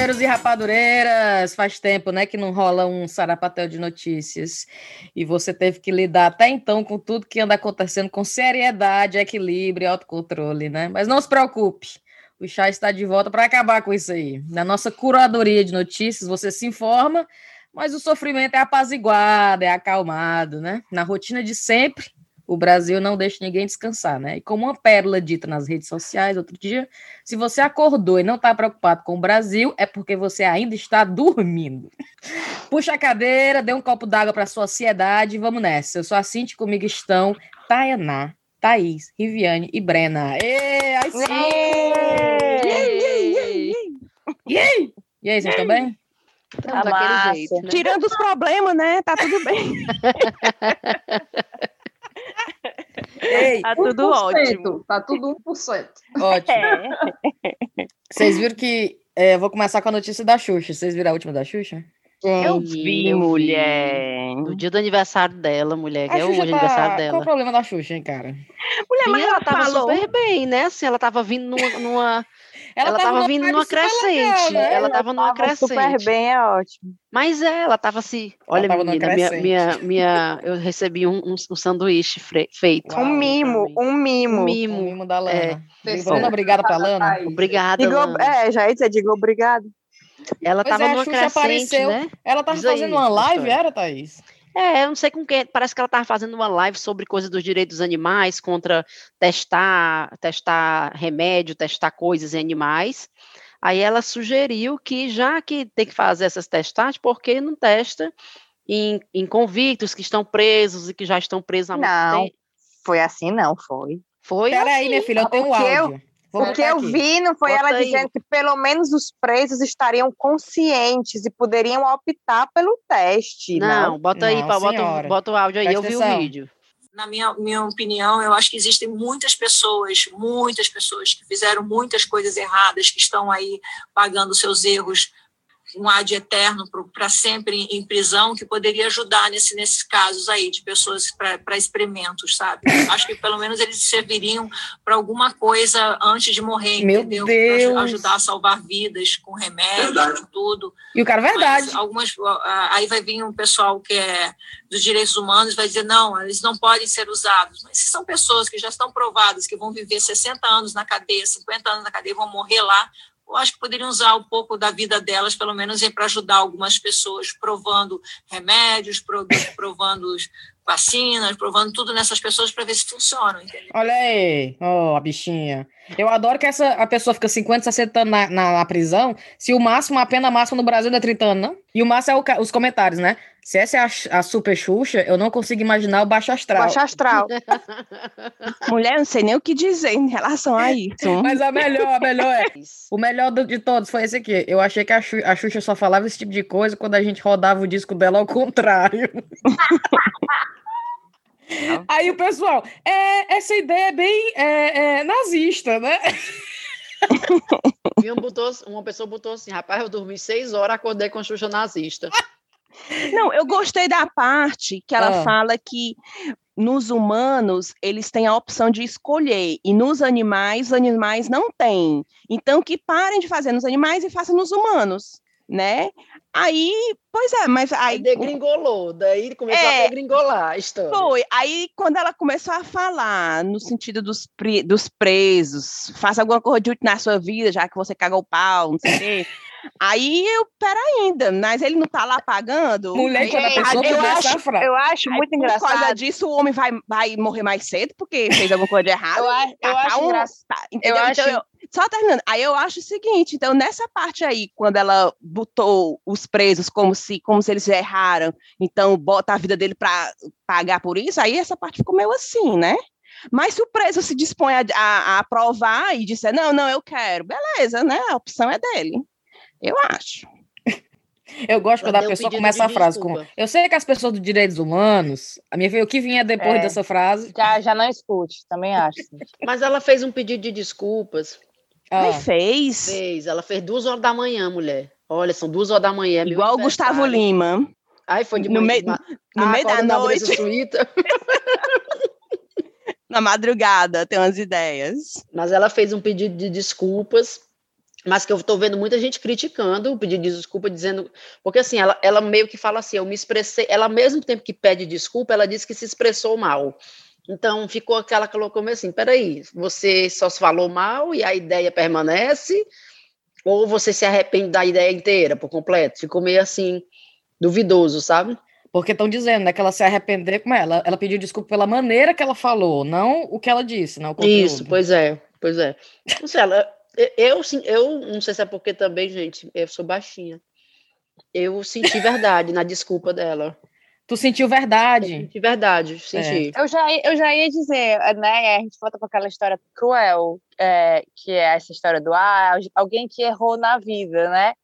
rapadeiros e rapadureiras, faz tempo, né, que não rola um sarapatel de notícias. E você teve que lidar até então com tudo que anda acontecendo com seriedade, equilíbrio e autocontrole, né? Mas não se preocupe. O chá está de volta para acabar com isso aí. Na nossa curadoria de notícias, você se informa, mas o sofrimento é apaziguado, é acalmado, né? Na rotina de sempre, o Brasil não deixa ninguém descansar, né? E como uma pérola dita nas redes sociais outro dia, se você acordou e não está preocupado com o Brasil, é porque você ainda está dormindo. Puxa a cadeira, dê um copo d'água para a sociedade e vamos nessa. Eu sou a Cinti, comigo estão Tayaná, Thaís, Riviane e Brena. Ê, aí sim! E aí, vocês estão bem? Estamos daquele jeito. Né? Tirando os problemas, né? Tá tudo bem. Ei, tá tudo ótimo. Tá tudo 1%. Ótimo. É. Vocês viram que. É, vou começar com a notícia da Xuxa. Vocês viram a última da Xuxa? Eu vi, eu mulher. Vi. Do dia do aniversário dela, mulher, que a é o tá... aniversário dela. Qual o problema da Xuxa, hein, cara? Mulher, mas ela, ela tava falou... super bem, né? Assim, ela tava vindo numa, numa ela, ela tava, vindo numa crescente. Né? Ela, ela tava numa crescente. Super bem, é ótimo. Mas é, ela tava assim. Olha, menina, minha, minha, minha, eu recebi um, um, um sanduíche feito. Uau, um mimo, um mimo. Um mimo. Um mimo da Lana. É. Lana, obrigada pra Lana. Obrigada, digo, Lana. É, já ia dizer, digo obrigado. Ela pois tava é, numa crescente, apareceu, né? Ela tava Diz fazendo aí, uma live, era, Thaís? É, eu não sei com quem. Parece que ela estava fazendo uma live sobre coisas dos direitos dos animais, contra testar, testar remédio, testar coisas em animais. Aí ela sugeriu que, já que tem que fazer essas testagens, por que não testa em, em convictos que estão presos e que já estão presos há muito não, tempo? Não, foi assim, não, foi. Foi Peraí, assim. minha filha, eu tenho o áudio. Eu... O que eu vi não foi Bota ela aí. dizendo que pelo menos os presos estariam conscientes e poderiam optar pelo teste. Não, não. bota aí, não, bota, bota o áudio aí, Presta eu vi o vídeo. Na minha, minha opinião, eu acho que existem muitas pessoas, muitas pessoas que fizeram muitas coisas erradas, que estão aí pagando seus erros um ad eterno para sempre em prisão, que poderia ajudar nesse, nesses casos aí de pessoas para experimentos, sabe? Acho que pelo menos eles serviriam para alguma coisa antes de morrer, Meu entendeu? Para ajudar a salvar vidas com remédios, verdade. com tudo. E o cara, verdade. Mas algumas, aí vai vir um pessoal que é dos direitos humanos vai dizer não, eles não podem ser usados. Mas se são pessoas que já estão provadas que vão viver 60 anos na cadeia, 50 anos na cadeia, vão morrer lá, eu acho que poderiam usar um pouco da vida delas, pelo menos, para ajudar algumas pessoas, provando remédios, provando vacinas, provando tudo nessas pessoas para ver se funcionam, entendeu? Olha aí, oh, a bichinha. Eu adoro que essa, a pessoa fica 50, 60 anos na, na, na, prisão, se o máximo, a pena máxima no Brasil é 30 anos, não? E o máximo é o, os comentários, né? Se essa é a, a, super Xuxa, eu não consigo imaginar o baixo astral. Baixo astral. Mulher, não sei nem o que dizer em relação a isso. Mas a melhor, a melhor é. O melhor de todos foi esse aqui. Eu achei que a Xuxa, a Xuxa só falava esse tipo de coisa quando a gente rodava o disco dela ao contrário. Aí o pessoal, é, essa ideia é bem é, é, nazista, né? E um botou, uma pessoa botou assim, rapaz, eu dormi seis horas, acordei com a Xuxa nazista. Não, eu gostei da parte que ela ah. fala que nos humanos eles têm a opção de escolher e nos animais os animais não têm. Então que parem de fazer nos animais e façam nos humanos, né? Aí, pois é, mas aí. Degringolou, daí começou é, a degringolar a história. Foi. Aí, quando ela começou a falar no sentido dos, pre, dos presos, faça alguma coisa de útil na sua vida, já que você cagou o pau, não sei o quê. Aí eu, pera ainda, mas ele não tá lá pagando. Mulher, quando a pessoa eu acho, frase. eu acho muito Aí, engraçado. Por causa disso, o homem vai, vai morrer mais cedo, porque fez alguma coisa de errado. eu, acho, eu acho um, engraçado. Tá, eu então, acho... Eu, só terminando. Aí eu acho o seguinte, então nessa parte aí, quando ela botou os presos como se, como se eles erraram, então bota a vida dele para pagar por isso, aí essa parte ficou meio assim, né? Mas se o preso se dispõe a, a, a aprovar e disser, não, não, eu quero, beleza, né? A opção é dele. Eu acho. Eu gosto quando a pessoa começa a frase com. Eu sei que as pessoas dos direitos humanos, a minha o que vinha depois é, dessa frase. Já, já não escute, também acho. Mas ela fez um pedido de desculpas. Ah. fez? Fez. Ela fez duas horas da manhã, mulher. Olha, são duas horas da manhã. Igual o Gustavo Lima. Ai, foi de no, manhã, no ah, meio da noite. Na madrugada, tem umas ideias. Mas ela fez um pedido de desculpas mas que eu estou vendo muita gente criticando o pedido de desculpa, dizendo. Porque assim, ela, ela meio que fala assim, eu me expressei. Ela, ao mesmo tempo que pede desculpa, ela diz que se expressou mal. Então ficou aquela colocou meio assim: peraí, você só se falou mal e a ideia permanece, ou você se arrepende da ideia inteira por completo? Ficou meio assim, duvidoso, sabe? Porque estão dizendo, né, que ela se arrepender, como é? Ela, ela pediu desculpa pela maneira que ela falou, não o que ela disse, não o Isso, pois é, pois é. Não sei, ela, eu, eu não sei se é porque também, gente, eu sou baixinha. Eu senti verdade na desculpa dela. Tu sentiu verdade? Eu senti verdade, senti. É. Eu, já, eu já ia dizer, né? A gente volta para aquela história cruel, é, que é essa história do ah, alguém que errou na vida, né?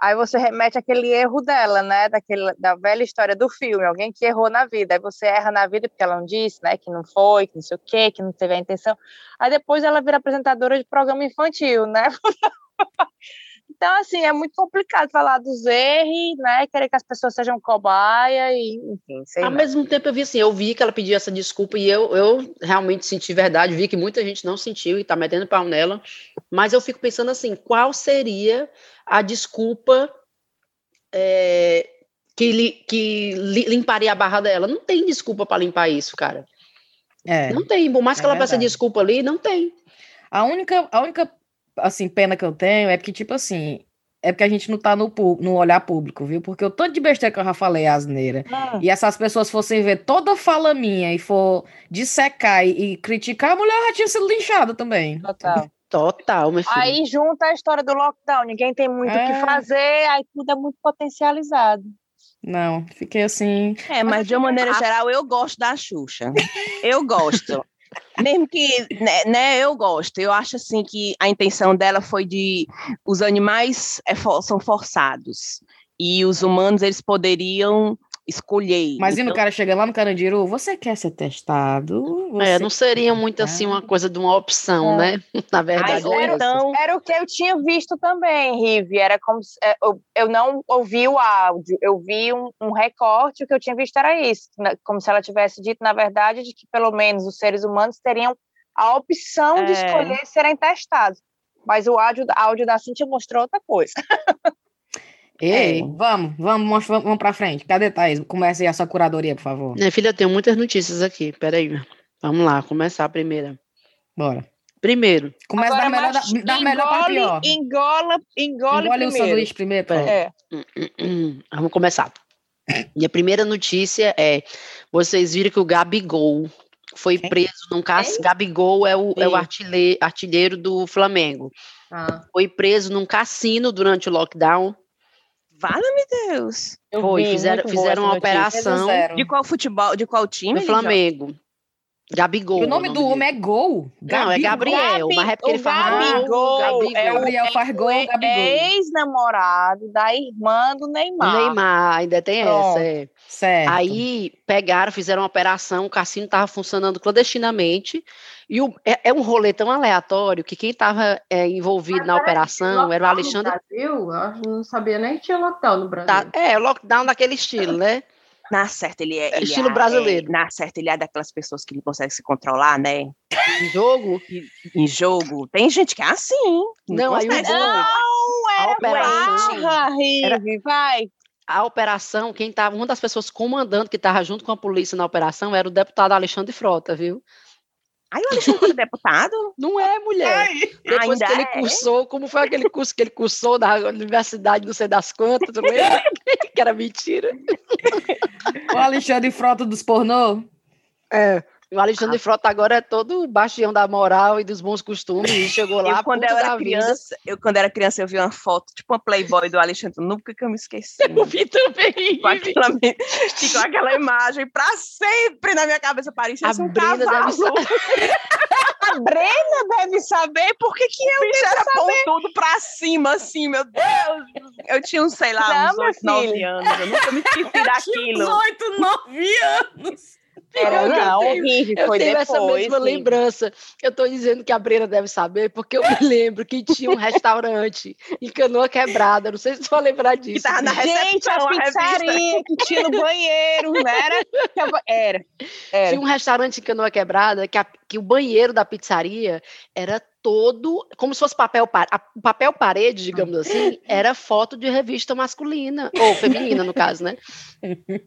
Aí você remete aquele erro dela, né? Daquele, da velha história do filme, alguém que errou na vida. Aí você erra na vida porque ela não disse, né? Que não foi, que não sei o quê, que não teve a intenção. Aí depois ela vira apresentadora de programa infantil, né? então, assim, é muito complicado falar dos erros, né? Querer que as pessoas sejam cobaia e, enfim, sei Ao não. mesmo tempo, eu vi assim, eu vi que ela pediu essa desculpa e eu, eu realmente senti verdade, vi que muita gente não sentiu e tá metendo pau nela, mas eu fico pensando assim, qual seria a desculpa é, que, li, que li, limparia a barra dela. Não tem desculpa para limpar isso, cara. É, não tem. Por mais é que ela verdade. peça desculpa ali, não tem. A única, a única assim, pena que eu tenho é que, tipo assim, é porque a gente não tá no, no olhar público, viu? Porque o tanto de besteira que eu já falei, asneira, ah. e essas pessoas fossem ver toda fala minha e for dissecar e, e criticar, a mulher já tinha sido linchada também. Total. Total, meu filho. Aí junta a história do lockdown, ninguém tem muito o é... que fazer, aí tudo é muito potencializado. Não, fiquei assim. É, mas de uma maneira geral, eu gosto da Xuxa. Eu gosto. Mesmo que, né, né, eu gosto. Eu acho assim que a intenção dela foi de os animais é, são forçados e os humanos eles poderiam escolher. Mas então... e no cara chega lá no Carandiru, você quer ser testado? É, você é, não seria muito assim uma coisa de uma opção, é. né? Na verdade. era, então... era o que eu tinha visto também, Rive. Era como se, é, eu, eu não ouvi o áudio, eu vi um, um recorte, o que eu tinha visto era isso. Como se ela tivesse dito, na verdade, de que pelo menos os seres humanos teriam a opção é. de escolher serem testados. Mas o áudio, áudio da Cintia mostrou outra coisa. Ei, é. vamos, vamos, vamos, vamos para frente. Cadê Thaís? Comece aí a sua curadoria, por favor. Minha filha, eu tenho muitas notícias aqui. Peraí. Vamos lá, começar a primeira. Bora. Primeiro. Começa da melhor, da, da melhor para pior. Engola, engole, engole o sanduíche primeiro. Pronto. É. Hum, hum, hum. Vamos começar. E a primeira notícia é: vocês viram que o Gabigol foi preso num cassino. Gabigol é o, é o artilheiro, artilheiro do Flamengo. Ah. Foi preso num cassino durante o lockdown Fala-me Deus. Eu Foi, vi, fizeram, fizeram uma operação. De qual futebol, de qual time? Do Flamengo. Gabigol. o nome, o nome do homem é Gol. Gabigol. Não, é Gabriel, Gabi, mas é porque ele faz gol. Gabigol. É o Gabriel faz gol, é, Gabigol. É ex-namorado da irmã do Neymar. Neymar, ainda tem Pronto. essa. É. Certo. Aí pegaram, fizeram uma operação, o cassino estava funcionando clandestinamente. E o, é, é, um rolê tão aleatório que quem estava é, envolvido Mas na operação era o Alexandre. No Brasil? Eu não sabia nem que tinha lockdown no Brasil. Tá, é, lockdown daquele estilo, né? Na certa, ele é. é ele estilo é, brasileiro. É, na certa, ele é daquelas pessoas que não conseguem se controlar, né? Em jogo? em jogo. Tem gente que é assim. Não, não aí o Não, era a operação. Barra, vai. A operação, quem tava, uma das pessoas comandando que estava junto com a polícia na operação era o deputado Alexandre Frota, viu? Aí o Alexandre foi deputado? Não é, mulher. Ai, Depois que ele é? cursou, como foi aquele curso que ele cursou na universidade, não sei das quantas, que era mentira. O Alexandre Frota dos pornô? É. O Alexandre ah. Frota agora é todo bastião da moral e dos bons costumes e chegou lá. Eu, quando eu era criança, eu quando era criança eu vi uma foto, tipo uma Playboy do Alexandre, nunca que eu me esqueci. Eu vi também. Com aquela, ficou aquela imagem pra sempre na minha cabeça, parecia a um Brenda. Deve... a Brenda deve saber por que que eu Bicho, era saber. tudo pra cima, assim, meu Deus. Eu tinha uns, sei lá, Não, uns 8, 9 anos, eu nunca me esqueci daquilo. Uns 8, 9 anos. Era, não, tenho, horrível, eu foi tenho depois, essa mesma sim. lembrança. Eu estou dizendo que a Brena deve saber, porque eu me lembro que tinha um restaurante em Canoa Quebrada. Não sei se você vai lembrar disso. Que tava na Gente, a pizzaria que tinha no banheiro, não era? Era. era. Tinha um restaurante em Canoa Quebrada que, a, que o banheiro da pizzaria era todo, como se fosse papel, a, papel parede, digamos assim, era foto de revista masculina, ou feminina, no caso, né?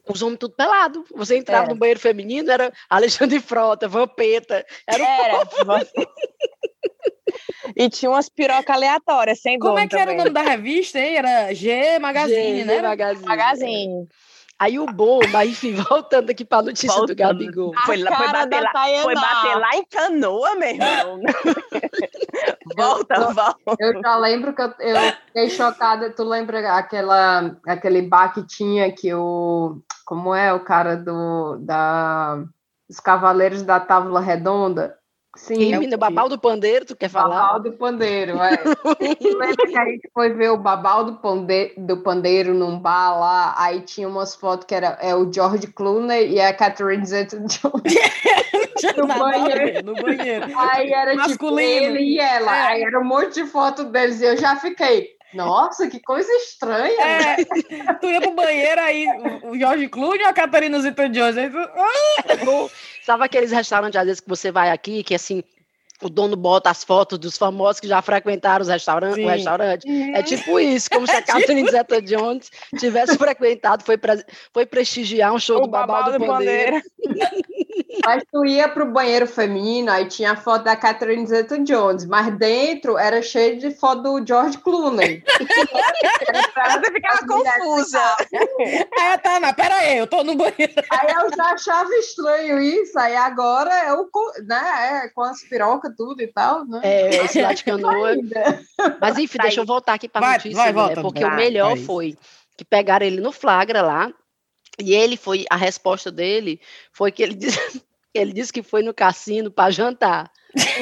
Os homens tudo pelado. Você entrava era. no banheiro feminino, era Alexandre Frota, Vampeta, era, era. E tinha umas pirocas aleatórias, sem Como é que também. era o nome da revista, hein? Era G Magazine, G, né? G Magazine. Magazine. Aí o bom, mas enfim, voltando aqui para a notícia voltando. do Gabigol. Foi, lá, foi, bater lá, foi bater lá em canoa, meu irmão. volta, eu, volta. Eu já lembro que eu, eu fiquei chocada. Tu lembra aquela, aquele bar que tinha que o. Como é o cara do. Da, os Cavaleiros da Távola Redonda? Sim, é o Babal do Pandeiro, tu quer falar? Babal do Pandeiro, é. Lembra que a gente foi ver o Babal do Pandeiro, do Pandeiro num bar lá, aí tinha umas fotos que era é, o George Clooney e a Catherine Zeta-Jones. no, banheiro. no banheiro. Aí era tipo, Masculino. tipo ele e ela, é. aí era um monte de foto deles e eu já fiquei... Nossa, que coisa estranha. É, tu ia pro banheiro aí, o George Clooney ou a Catarina Zeta-Jones? Aí tu... Sabe aqueles restaurantes, às vezes, que você vai aqui, que assim, o dono bota as fotos dos famosos que já frequentaram os restaurantes, o restaurante. Uhum. É tipo isso, como se a Catherine Zeta-Jones tivesse frequentado, foi, pre foi prestigiar um show o do Babal do, do Pandeiro. Mas tu ia pro banheiro feminino, aí tinha a foto da Catherine Zeta-Jones, mas dentro era cheio de foto do George Clooney. Você ficava confusa. É, tá, mas pera aí, eu tô no banheiro. Aí eu já achava estranho isso, aí agora é o, né, é, com as pirocas tudo e tal, né? É, esse lá de canoa. Mas enfim, tá deixa eu voltar aqui para a notícia, vai, volta, né? porque vai, o melhor foi que pegaram ele no flagra lá, e ele foi, a resposta dele foi que ele disse, ele disse que foi no cassino para jantar.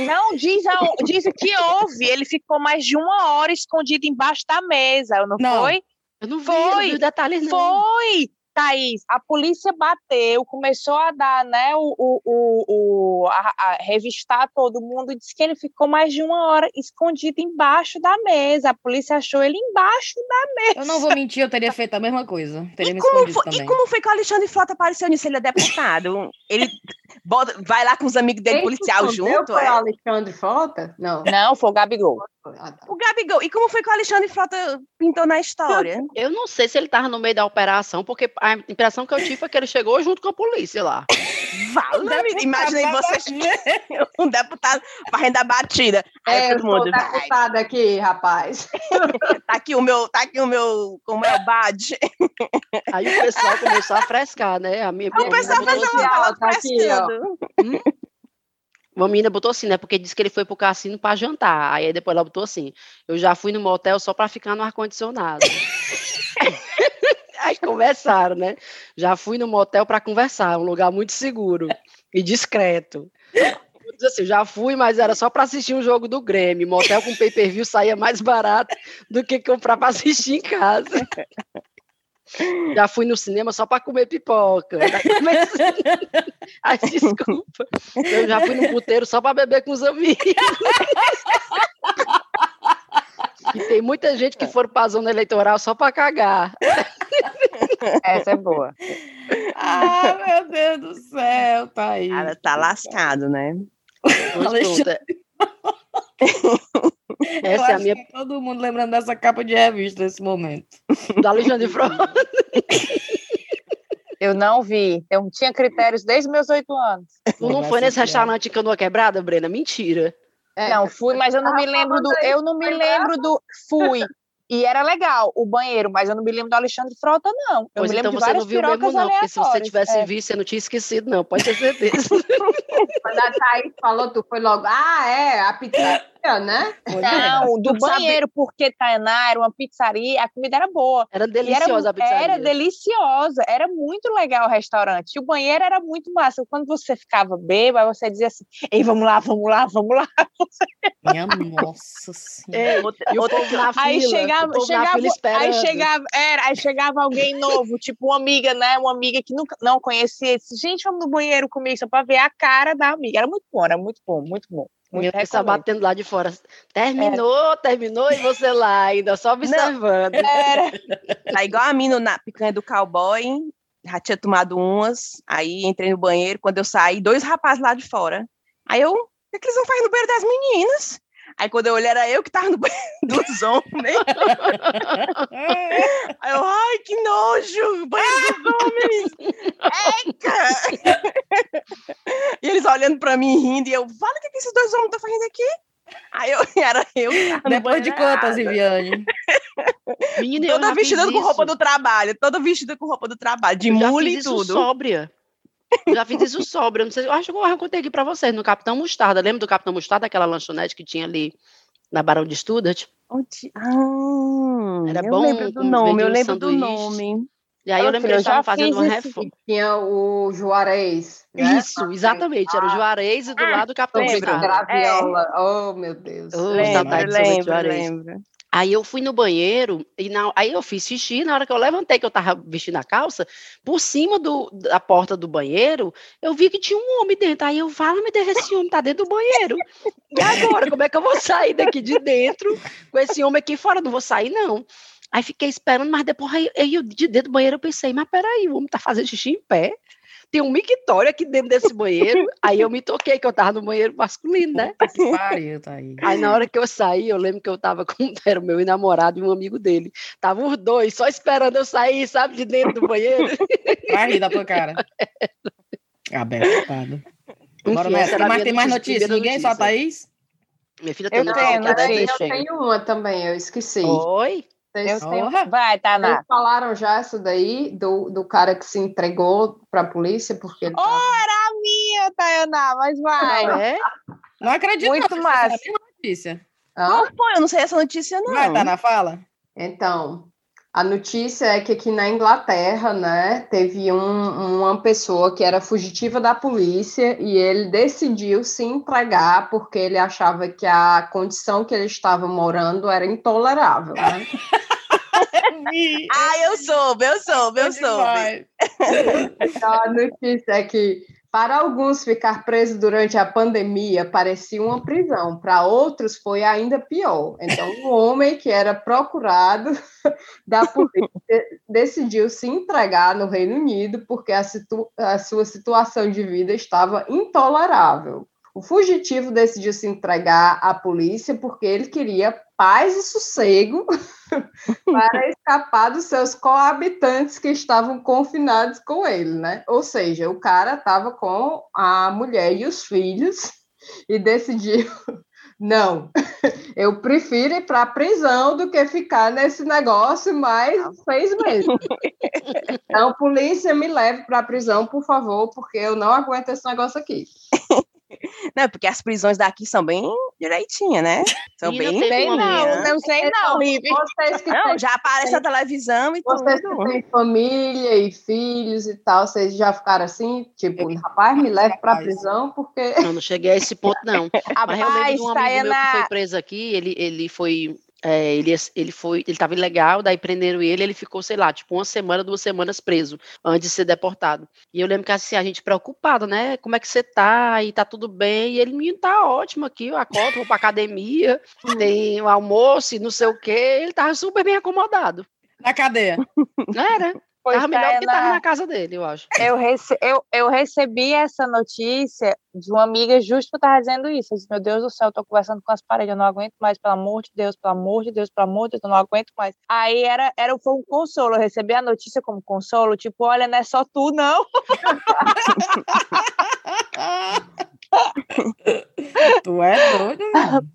Não, diz, a, diz que houve. Ele ficou mais de uma hora escondido embaixo da mesa, não, não foi? Eu não vi, foi, não vi detalhes, não. Foi! Thaís, a polícia bateu, começou a dar, né, o, o, o, a, a revistar todo mundo e disse que ele ficou mais de uma hora escondido embaixo da mesa. A polícia achou ele embaixo da mesa. Eu não vou mentir, eu teria feito a mesma coisa. Teria e, como foi, e como foi que o Alexandre Frota apareceu nisso? Ele é deputado. ele bota, vai lá com os amigos dele, Quem policial, junto? Foi é? o Alexandre Frota? Não. Não, foi o Gabigol. Ah, tá. O Gabigol. E como foi que o Alexandre Frota pintou na história? Eu não sei se ele estava no meio da operação, porque a impressão que eu tive foi que ele chegou junto com a polícia lá. Fala, imaginei vocês um deputado fazendo a batida. Aí é, todo mundo. deputado aqui, rapaz. tá aqui o meu, tá aqui o meu, como é o badge. Aí o pessoal começou a frescar, né? A minha, o pessoal fez uma tá aqui, ó. Hum? Uma menina botou assim, né? Porque disse que ele foi pro cassino para jantar. Aí depois ela botou assim: eu já fui no motel só para ficar no ar-condicionado. Aí conversaram, né? Já fui no motel para conversar, um lugar muito seguro e discreto. Assim, já fui, mas era só para assistir um jogo do Grêmio. Motel com pay-per-view saía mais barato do que comprar para assistir em casa. Já fui no cinema só para comer pipoca. Ai, desculpa. Eu já fui no puteiro só para beber com os amigos. E tem muita gente que for para a zona eleitoral só para cagar. Essa é boa. Ah, meu Deus do céu, tá aí. Cara, tá lascado, né? Essa é a minha. todo mundo lembrando dessa capa de revista nesse momento. Da Alexandre Frota. Eu não vi. Eu tinha critérios desde meus oito anos. Tu não foi nesse restaurante Canoa Quebrada, Brena? Mentira. É, não, fui, mas eu não me lembro do. Eu não me lembro do. Fui. E era legal o banheiro, mas eu não me lembro do Alexandre Frota, não. Eu pois me então você não viu mesmo, não, porque se você tivesse é. visto, você não tinha esquecido, não, pode ter certeza. Quando a Thaís falou, tu foi logo, ah, é, a pizzaria, né? Não, do banheiro, porque Tainá era uma pizzaria, a comida era boa. Era deliciosa era, a pizzaria. Era deliciosa, era muito legal o restaurante. E o banheiro era muito massa. Quando você ficava bêbado, você dizia assim, ei, vamos lá, vamos lá, vamos lá. Minha nossa senhora. É, e o povo na aí fila, chegava, chegava, aí chegava, era, aí chegava alguém novo, tipo uma amiga, né? Uma amiga que nunca não conhecia, disse, gente, vamos no banheiro comigo só para ver a cara da amiga. Era muito bom, era muito bom, muito bom. Muito Minha pessoa batendo lá de fora. Terminou, é. terminou, e você lá ainda, só observando. Não, era. Tá igual a mina na picanha do cowboy, já tinha tomado umas, aí entrei no banheiro, quando eu saí, dois rapazes lá de fora. Aí eu, o que, é que eles vão fazer no banheiro das meninas? Aí quando eu olhei, era eu que tava no banheiro dos homens. Aí eu, ai, que nojo! Banheiro dos homens! Eca! e eles olhando pra mim rindo, e eu, fala o que, que esses dois homens estão fazendo aqui? Aí eu, era eu. no Depois de quantas. Viviane? Menina, eu Toda já vestida fiz com roupa do trabalho, toda vestida com roupa do trabalho, de fiz e tudo. sóbria. Eu já fiz isso sóbria. Não sei, eu acho que eu contei aqui pra vocês, no Capitão Mostarda. Lembra do Capitão Mostarda, aquela lanchonete que tinha ali na Barão de Studat? Onde- Ah, Era eu bom lembro do nome, eu um lembro do sanduíche. nome. E aí eu Ô, lembro que eles eu já estavam fazendo uma reforma. Tinha o Juarez. Né? Isso, exatamente. Era o Juarez e do Ah, lado o Capitão lembro. Mostarda. Graviola. Oh, meu Deus. Oh, Lembro, lembro, lembro. Aí eu fui no banheiro e na- aí eu fiz xixi. Na hora que eu levantei, que eu tava vestindo a calça, por cima do, da porta do banheiro, eu vi que tinha um homem dentro. Aí eu falo, me Deus, esse homem tá dentro do banheiro. E agora, como é que eu vou sair daqui de dentro com esse homem aqui fora? Não vou sair, não. Aí fiquei esperando, mas depois aí eu, de dentro do banheiro eu pensei, mas peraí, o homem tá fazendo xixi em pé. Tem um mictório aqui dentro desse banheiro. Aí eu me toquei que eu tava no banheiro masculino, né? Puta que pariu, tá aí. Aí na hora que eu saí, eu lembro que eu tava com era o meu namorado e um amigo dele. Tava os dois só esperando eu sair, sabe, de dentro do banheiro. Vai rir da tua cara. Abençoado. Bora Enfim, nessa. essa era a Mas tem mais notícia, notícias? Ninguém? Só a notícia. Thaís? Minha filha Eu tem tenho, notícia, eu né? tenho. Eu Deixa aí. tenho uma também, eu esqueci. Oi? Vocês, Eu tenho... Porra. Vai, Taná. vocês falaram já essa daí, do, do cara que se entregou para a polícia porque ele Oh, tava- era a minha, Tayaná, mas vai. Não é? Não acredito. Muito não, massa. mesma notícia. Hã? Não foi, eu não sei essa notícia, não. Vai, tá na fala. Então, a notícia é que aqui na Inglaterra, né, teve um- uma pessoa que era fugitiva da polícia e ele decidiu se entregar porque ele achava que a condição que ele estava morando era intolerável, né? Ah, eu soube, eu soube, eu soube. Então, a notícia é que para alguns ficar preso durante a pandemia parecia uma prisão, para outros foi ainda pior. Então, um homem que era procurado da polícia decidiu se entregar no Reino Unido porque a, situ- a sua situação de vida estava intolerável. O fugitivo decidiu se entregar à polícia porque ele queria paz e sossego para escapar dos seus coabitantes que estavam confinados com ele, né? Ou seja, o cara estava com a mulher e os filhos e decidiu não, eu prefiro ir para a prisão do que ficar nesse negócio mais seis meses. Então, polícia, me leve para a prisão, por favor, porque eu não aguento esse negócio aqui. Não, porque as prisões daqui são bem direitinhas, né? São Menina, bem teve Sei uma não, bem. não sei não. Vocês que Não, têm, já aparece na televisão e vocês que tudo. têm família e filhos e tal, vocês já ficaram assim, tipo, rapaz, me leve para a Rapaz. prisão, porque Não, não cheguei a esse ponto, não. Mas eu lembro Rapaz, de um amigo meu que Tayaná. foi preso aqui, ele, ele foi. É, ele, ele foi, ele estava ilegal, daí prenderam ele, ele ficou, sei lá, tipo uma semana, duas semanas preso, antes de ser deportado. E eu lembro que assim, a gente preocupada, né? Como é que você tá? E tá tudo bem? E ele, menino, tá ótimo aqui, eu acordo, vou pra academia, tem o almoço e não sei o quê. Ele tava super bem acomodado. Na cadeia. Era. Pois, Tava melhor do que tava na casa dele, eu acho. eu, rece- eu, eu recebi essa notícia de uma amiga justo que estava dizendo isso. Eu disse, meu Deus do céu, eu tô conversando com as paredes, eu não aguento mais, pelo amor de Deus, pelo amor de Deus, pelo amor de Deus, eu não aguento mais. Aí era, era foi um consolo, eu recebi a notícia como consolo, tipo, olha, não é só tu, não. tu é doido? mano.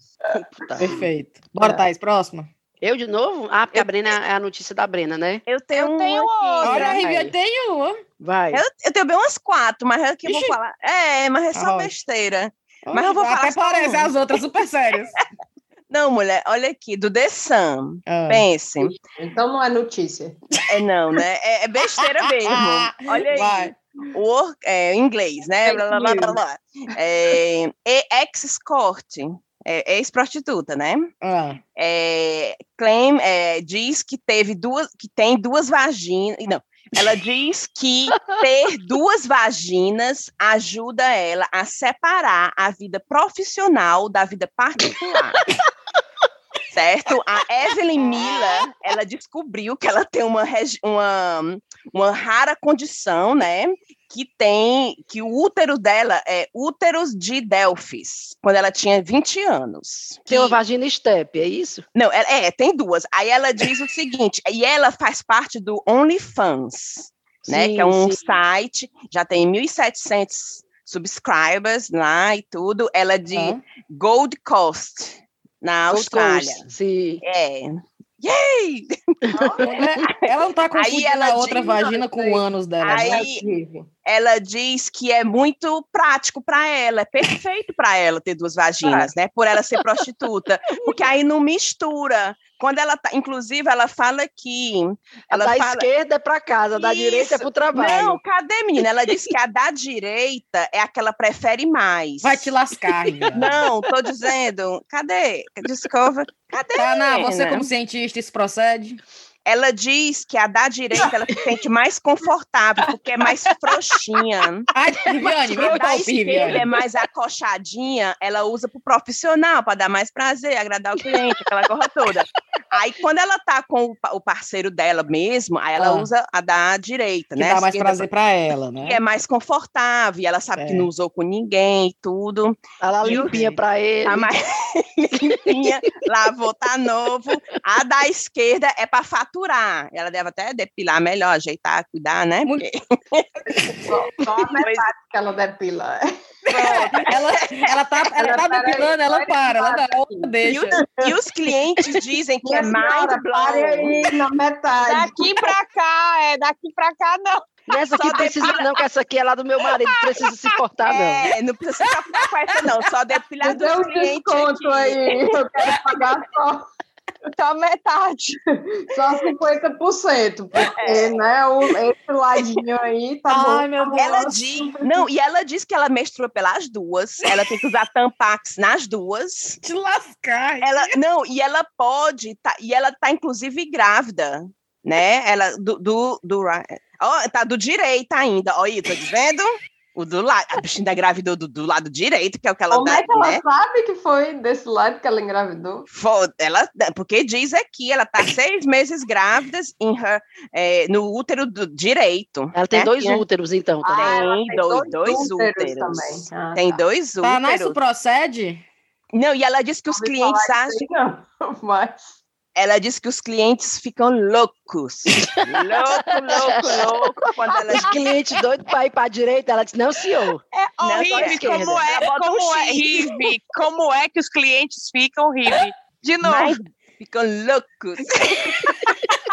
Tá. Perfeito. Bora, Thaís, próxima. Eu de novo? Ah, porque a Brena é a notícia da Brena, né? Eu tenho, Eu tenho uma aqui. outra. Olha. Riviane tem uma. Vai. Eu, eu tenho bem umas quatro, mas é que eu vou falar. É, mas é só Arrocha. besteira. Mas eu vou Até falar só parece uma. as outras super sérias. Não, mulher, olha aqui, do The Sun. Ah. Pense. então não é notícia. É não, né? É, é besteira mesmo. Olha aí. Vai. Work, é, em inglês, né? Blá, blá, blá, blá, blá. É, ex-escort, é, ex-prostituta, né? Ah. É, claim, é, diz que teve duas, que tem duas vaginas. Não, ela diz que ter duas vaginas ajuda ela a separar a vida profissional da vida particular. certo? A Evelyn Miller, ela descobriu que ela tem uma, uma, uma rara condição, né? Que tem que o útero dela é úteros de Delfis, quando ela tinha 20 anos. Tem uma Que- vagina step, é isso? Não, é, é, tem duas. Aí ela diz o seguinte, e ela faz parte do OnlyFans, né? Que é um sim. site, já tem 1.700 subscribers lá e tudo. Ela é de Ah. Gold Coast, na Gold Austrália. Coast, Sim. É. Yay! Ela não tá confundindo ela a outra diz- vagina com o ânus dela. Aí- né? Ela diz que é muito prático para ela, é perfeito para ela ter duas vaginas, né? Por ela ser prostituta, porque aí não mistura. Quando ela tá, inclusive, ela fala que ela da fala, esquerda é para casa, da direita é para o trabalho. Não, cadê, menina? Ela disse que a da direita é a que ela prefere mais. Vai te lascar, Riviane. Não, tô dizendo. Cadê? Discover. Cadê? Tana, você né? como cientista, isso procede? Ela diz que a da direita ela se sente mais confortável, porque é mais frouxinha. Ai, A da esquerda é mais acochadinha, ela usa pro profissional, para dar mais prazer, agradar o cliente, aquela coisa toda. Aí, quando ela tá com o pa- o parceiro dela mesmo, aí ela Ah. usa a da direita, Que né? dá mais Esquerda, prazer pra ela, né? Que é mais confortável, e ela sabe que É. não usou com ninguém e tudo. Tá lá E o- limpinha para ele. Tá mais limpinha, lavou, tá novo. A da esquerda é para faturar. Ela deve até depilar melhor, ajeitar, cuidar, né? Porque- Só, só a metade que ela depila. Ela, ela tá, ela Ela, tá depilando, ela pode para, ela dá outra, E, deixa. o- e os clientes dizem que é mind blowing. aí na metade. Daqui pra cá, é daqui pra cá, não. Nessa aqui Só precisa não, que essa aqui é lá do meu marido, não precisa se cortar, não. É, não precisa se preocupar com essa, não. Só depilar Me dê dos um clientes desconto aqui. aí. Eu quero pagar só, Só metade. só 50%, porque, né, o, esse ladinho aí tá Ai, bom. meu Deus. Ela diz, não, e ela diz que ela menstrua pelas duas. Ela tem que usar tampax nas duas. Te lascar. Ela não, e ela pode, tá, e ela tá inclusive grávida, né? Ela do do, do ó, tá do direito ainda. Ó, aí, tá dizendo? O do lado, a bichinha da engravidou do, do lado direito, que é o que ela Como dá, é que ela né? sabe que foi desse lado que ela engravidou? Fo- Ela, porque diz aqui, ela tá seis meses grávida em her, é, no útero do direito. Ela tem né? dois Né? úteros, então. Ah, Tem tem dois, dois úteros úteros. também. Ah, Tem tá. dois Tá, mas isso úteros. procede? Não, e ela diz que os clientes acham, não, Mas ela diz que os clientes ficam loucos. louco, louco, louco. Quando ela Os clientes doidos para ir para a direita, ela disse, não, senhor. É horrível. Como é, Ela um como é. Rive? Como é que os clientes ficam, Rive? De novo. Mas ficam loucos.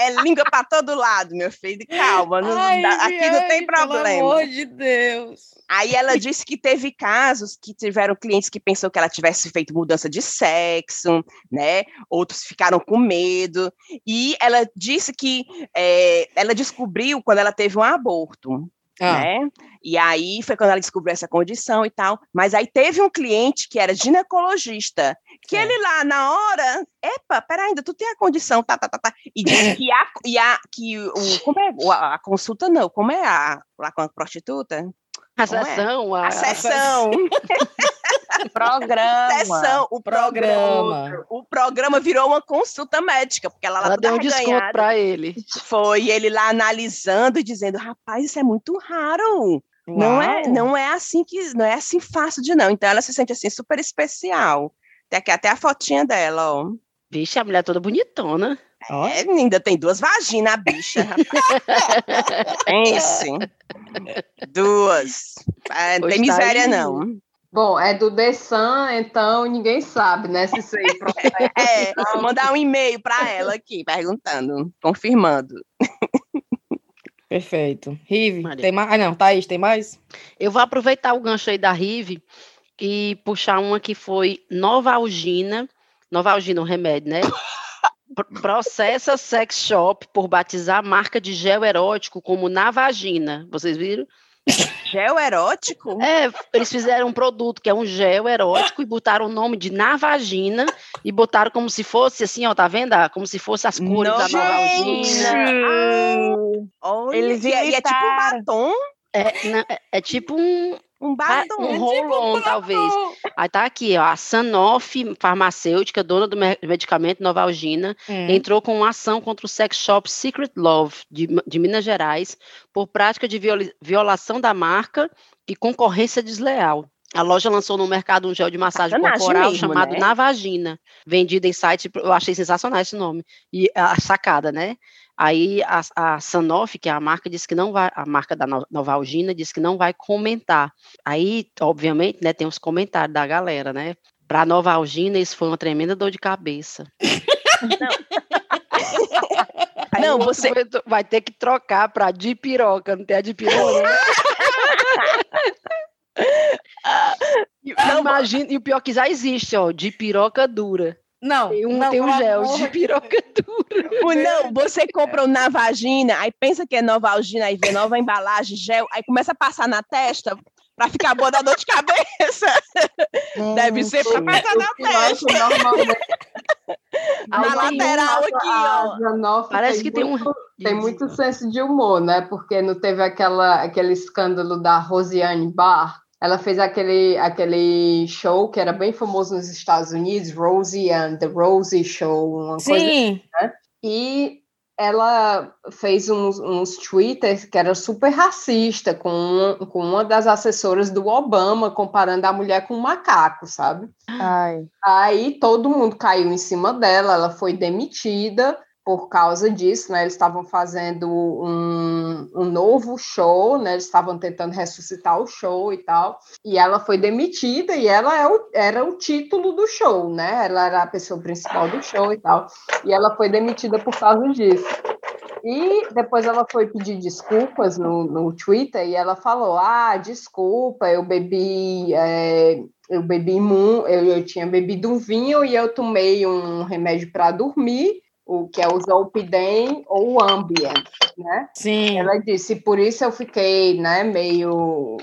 É língua para todo lado, meu filho. Calma, não Ai, aqui não tem Viane, Pelo problema. amor de Deus. Aí ela disse que teve casos que tiveram clientes que pensou que ela tivesse feito mudança de sexo, né? Outros ficaram com medo. E ela disse que é, ela descobriu quando ela teve um aborto. Ah, né? E aí foi quando ela descobriu essa condição e tal. Mas aí teve um cliente que era ginecologista, que É. ele lá na hora, epa, peraí, ainda tu tem a condição, tá, tá, tá, tá. E disse que a, e a, que o, como é, a, a consulta não, como é a, lá com a prostituta? A é? sessão, a, A sessão, Programa. sessão, o programa. programa. O programa virou uma consulta médica, porque ela lá ela toda deu um desconto para ele. Foi ele lá analisando e dizendo, rapaz, isso é muito raro. Não é, Uau. não é assim que não é assim fácil de não. Então ela se sente assim super especial. Tem aqui até a fotinha dela, ó. Vixe, a mulher toda bonitona. É, ainda tem duas vaginas, a bicha. Pense. Duas. É, não tem tá miséria, aí. não. Bom, é do The Sun, então ninguém sabe, né? Se isso aí procede. É, vou mandar um e-mail para ela aqui, perguntando, confirmando. Perfeito. Rive, tem mais? Ah, não, Thaís, tem mais? Eu vou aproveitar o gancho aí da Rive e puxar uma que foi Novalgina. Novalgina, um remédio, né? Pro- Processa sex shop por batizar marca de gel erótico como na vagina. Vocês viram? Gel erótico? É, eles fizeram um produto que é um gel erótico e botaram o nome de na vagina e botaram como se fosse assim, ó, tá vendo? Ah, Como se fosse as cores da Novalgina. Olha, Eles e, é- e é tipo um batom? É, é- é tipo um, Um ah, batom. um roll-on, talvez. Aí tá aqui, ó, a Sanofi farmacêutica, dona do medicamento Novalgina, hum. entrou com uma ação contra o sex shop Secret Love de, de Minas Gerais por prática de violação da marca e concorrência desleal. A loja lançou no mercado um gel de massagem Sacanagem corporal mesmo, chamado né? Navagina, vendido em site, eu achei sensacional esse nome, e a sacada, né? Aí a, a Sanofi, que é a marca, disse que não vai, a marca da Novalgina, disse que não vai comentar. Aí, obviamente, né, tem os comentários da galera, né? Para Novalgina, isso foi uma tremenda dor de cabeça. Não, não você vai ter que trocar para dipiroca, não tem a dipiroca. Não, imagina, e o pior que já existe, ó, de piroca dura. Não, tem um, não, tem um gel de piroca dura. Não, você compra um vagina, aí pensa que é Novalgina, aí vê nova embalagem, gel, aí começa a passar na testa para ficar boa da dor de cabeça. Hum, Deve ser para passar na testa. na lateral aqui, ó. Parece que tem muito, um. Tem muito senso de humor, né? Porque não teve aquela, aquele escândalo da Rosiane Barr ela fez aquele, aquele show que era bem famoso nos Estados Unidos, Rosie and the Rosie Show, uma Sim. coisa assim, né? E ela fez uns, uns twitters que era super racista com, com uma das assessoras do Obama, comparando a mulher com um macaco, sabe? Ai. Aí todo mundo caiu em cima dela, ela foi demitida, por causa disso, né? Eles estavam fazendo um, um novo show, né? Eles estavam tentando ressuscitar o show e tal. E ela foi demitida e ela é o, era o título do show, né? Ela era a pessoa principal do show e tal. E ela foi demitida por causa disso. E depois ela foi pedir desculpas no, no Twitter e ela falou: Ah, desculpa, eu bebi. É, eu bebi eu, eu tinha bebido um vinho e eu tomei um remédio para dormir o que é o Zolpidem ou o Ambien, né? Sim. Ela disse, por isso eu fiquei, né, meio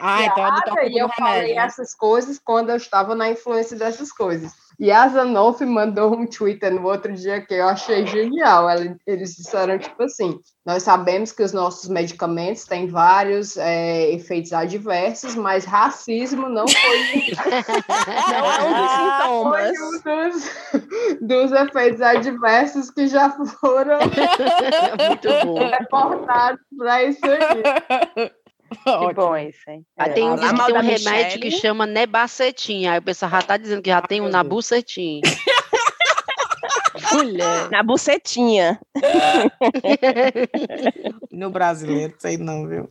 ah, então e eu falei né? essas coisas quando eu estava na influência dessas coisas. E a Zanoff mandou um Twitter no outro dia que eu achei genial. Eles disseram, tipo assim, nós sabemos que os nossos medicamentos têm vários é, efeitos adversos, mas racismo não foi, não é um dos sintomas. Foi um dos, dos efeitos adversos que já foram reportados para isso aí. Que bom isso, hein? É. Tem um, tem um remédio Michele. que chama Nebacetim. Aí o pessoal já tá dizendo que já tem um Nabucetim. Mulher. Na bucetinha. no brasileiro, sei não, viu?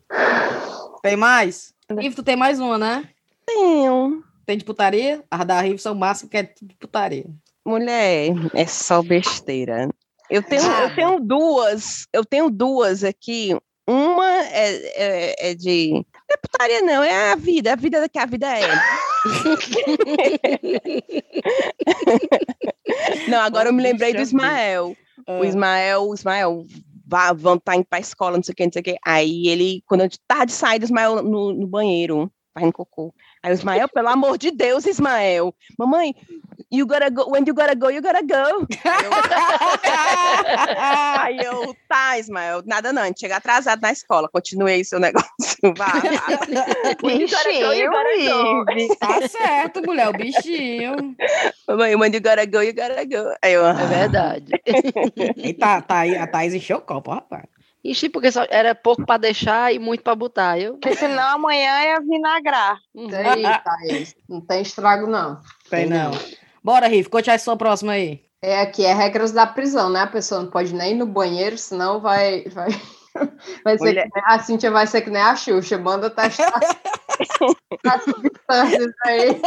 Tem mais? Ivo, tu tem mais uma, né? Tenho. Tem de putaria? As da Rive são máximo que é de putaria. Mulher, é só besteira. Eu tenho, eu tenho duas, eu tenho duas aqui. Uma é, é, é de. Não é putaria, não, é a vida, a vida que a vida é. não, agora eu me lembrei do Ismael. O ah. Ismael, o Ismael vão estar tá indo para a escola, não sei o que, não sei o que. Aí ele, quando eu de sair do Ismael no, no banheiro, fazendo cocô. Aí o Ismael, pelo amor de Deus, Ismael, mamãe, you gotta go, when you gotta go, you gotta go. Aí eu, tá, Ismael, nada não, a gente chega atrasado na escola, continuei seu negócio, vá, Bichinho, Tá certo, mulher, o bichinho. Mamãe, when you gotta go, you gotta go. Aí eu, é verdade. e tá, tá aí, a Thaís encheu o copo, rapaz. Enchi porque só era pouco para deixar e muito para botar. Eu... Porque senão amanhã ia vinagrar. Tem, Thaís. Não tem estrago, não. Tem, não. Bora, Riff, conte a sua próxima aí. É aqui, é regras da prisão, né? A pessoa não pode nem ir no banheiro, senão vai. vai... Vai ser que, a Cintia vai ser que nem a Xuxa, manda testar as substâncias aí.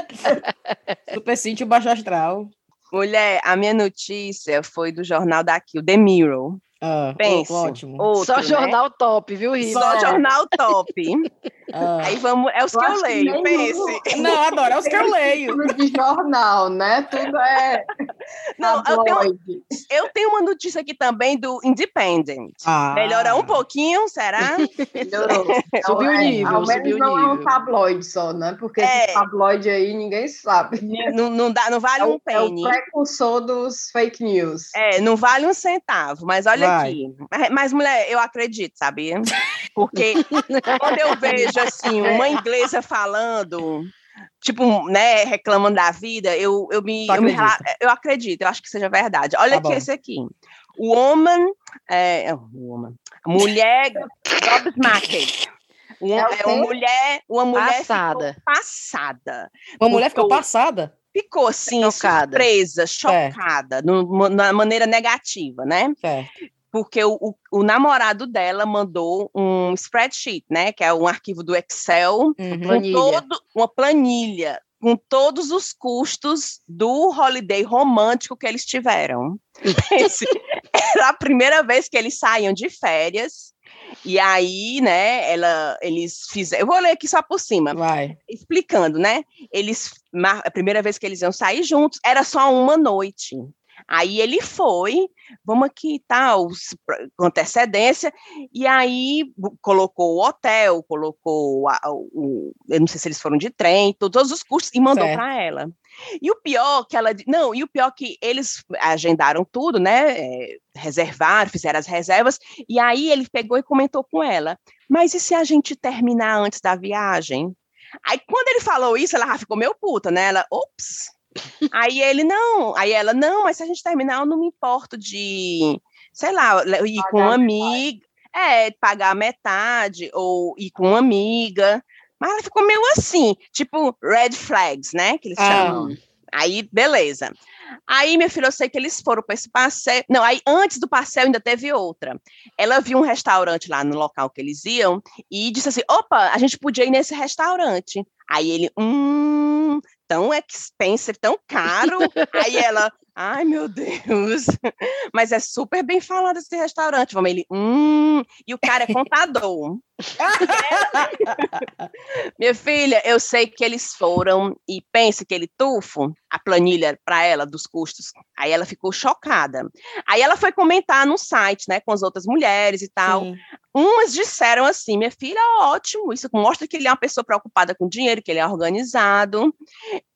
Super Cintia baixo astral. Mulher, a minha notícia foi do jornal daqui, o The Mirror. Ah, Pense, ótimo. Outro, Só né? jornal top, viu, Rita? Só é. jornal top. Ah. Aí vamos, é os eu que eu leio, que pense. Não, adoro, é os que eu leio. de jornal, né? Tudo é. Não, eu tenho, eu tenho, uma notícia aqui também do Independent. Ah. Melhora um pouquinho, será? Melhorou. subiu o é, nível, ao menos não nível. é um tabloide só, né? Porque é. esse tabloide aí ninguém sabe. Não, não, dá, não vale é um penny. É o precursor dos fake news. É, não vale um centavo, mas olha Vai. aqui. Mas, mas, mulher, eu acredito, sabia? Porque quando eu vejo assim, uma inglesa falando tipo, né, reclamando da vida, eu, eu me, eu, me eu, acredito, eu acho que seja verdade. Olha tá aqui bom. esse aqui. Woman, é, woman, mulher gobsmacked. Uma, é uma mulher, uma mulher passada. passada. Uma mulher ficou passada? Ficou assim, chocada. surpresa, chocada, no, na maneira negativa, né? Certo porque o, o, o, namorado dela mandou um spreadsheet, né, que é um arquivo do Excel, uhum. planilha. Todo, uma planilha com todos os custos do holiday romântico que eles tiveram. Esse, era a primeira vez que eles saíam de férias. E aí, né, ela, eles fizeram. Eu vou ler aqui só por cima. Vai. Explicando, né? Eles. A primeira vez que eles iam sair juntos era só uma noite. Aí ele foi, vamos aqui tal, com antecedência, e aí colocou o hotel, colocou a, o, eu não sei se eles foram de trem, todos os custos e mandou para ela. E o pior que ela, não, e o pior que eles agendaram tudo, né? É, reservaram, fizeram as reservas, e aí ele pegou e comentou com ela: "Mas e se a gente terminar antes da viagem?" Aí quando ele falou isso, ela ficou meio puta, né? Ela, ops, Aí ele, não. Aí ela, não, mas se a gente terminar, eu não me importo de, sei lá, ir com uma amiga. É, pagar metade, ou ir com uma amiga. Mas ela ficou meio assim, tipo red flags, né? Que eles ah. chamam. Aí, beleza. Aí, minha filha, eu sei que eles foram para esse passeio. Não, aí antes do passeio ainda teve outra. Ela viu um restaurante lá no local que eles iam e disse assim: opa, a gente podia ir nesse restaurante. Aí ele, hum, tão expensive, tão caro. Aí ela, ai meu Deus, mas é super bem falado esse restaurante. Vamos, ele, hum, e o cara é contador. Minha filha, eu sei que eles foram e pense que ele tufo a planilha para ela dos custos. Aí ela ficou chocada. Aí ela foi comentar no site, né, com as outras mulheres e tal. Sim. Umas disseram assim: minha filha, ótimo, isso mostra que ele é uma pessoa preocupada com dinheiro, que ele é organizado.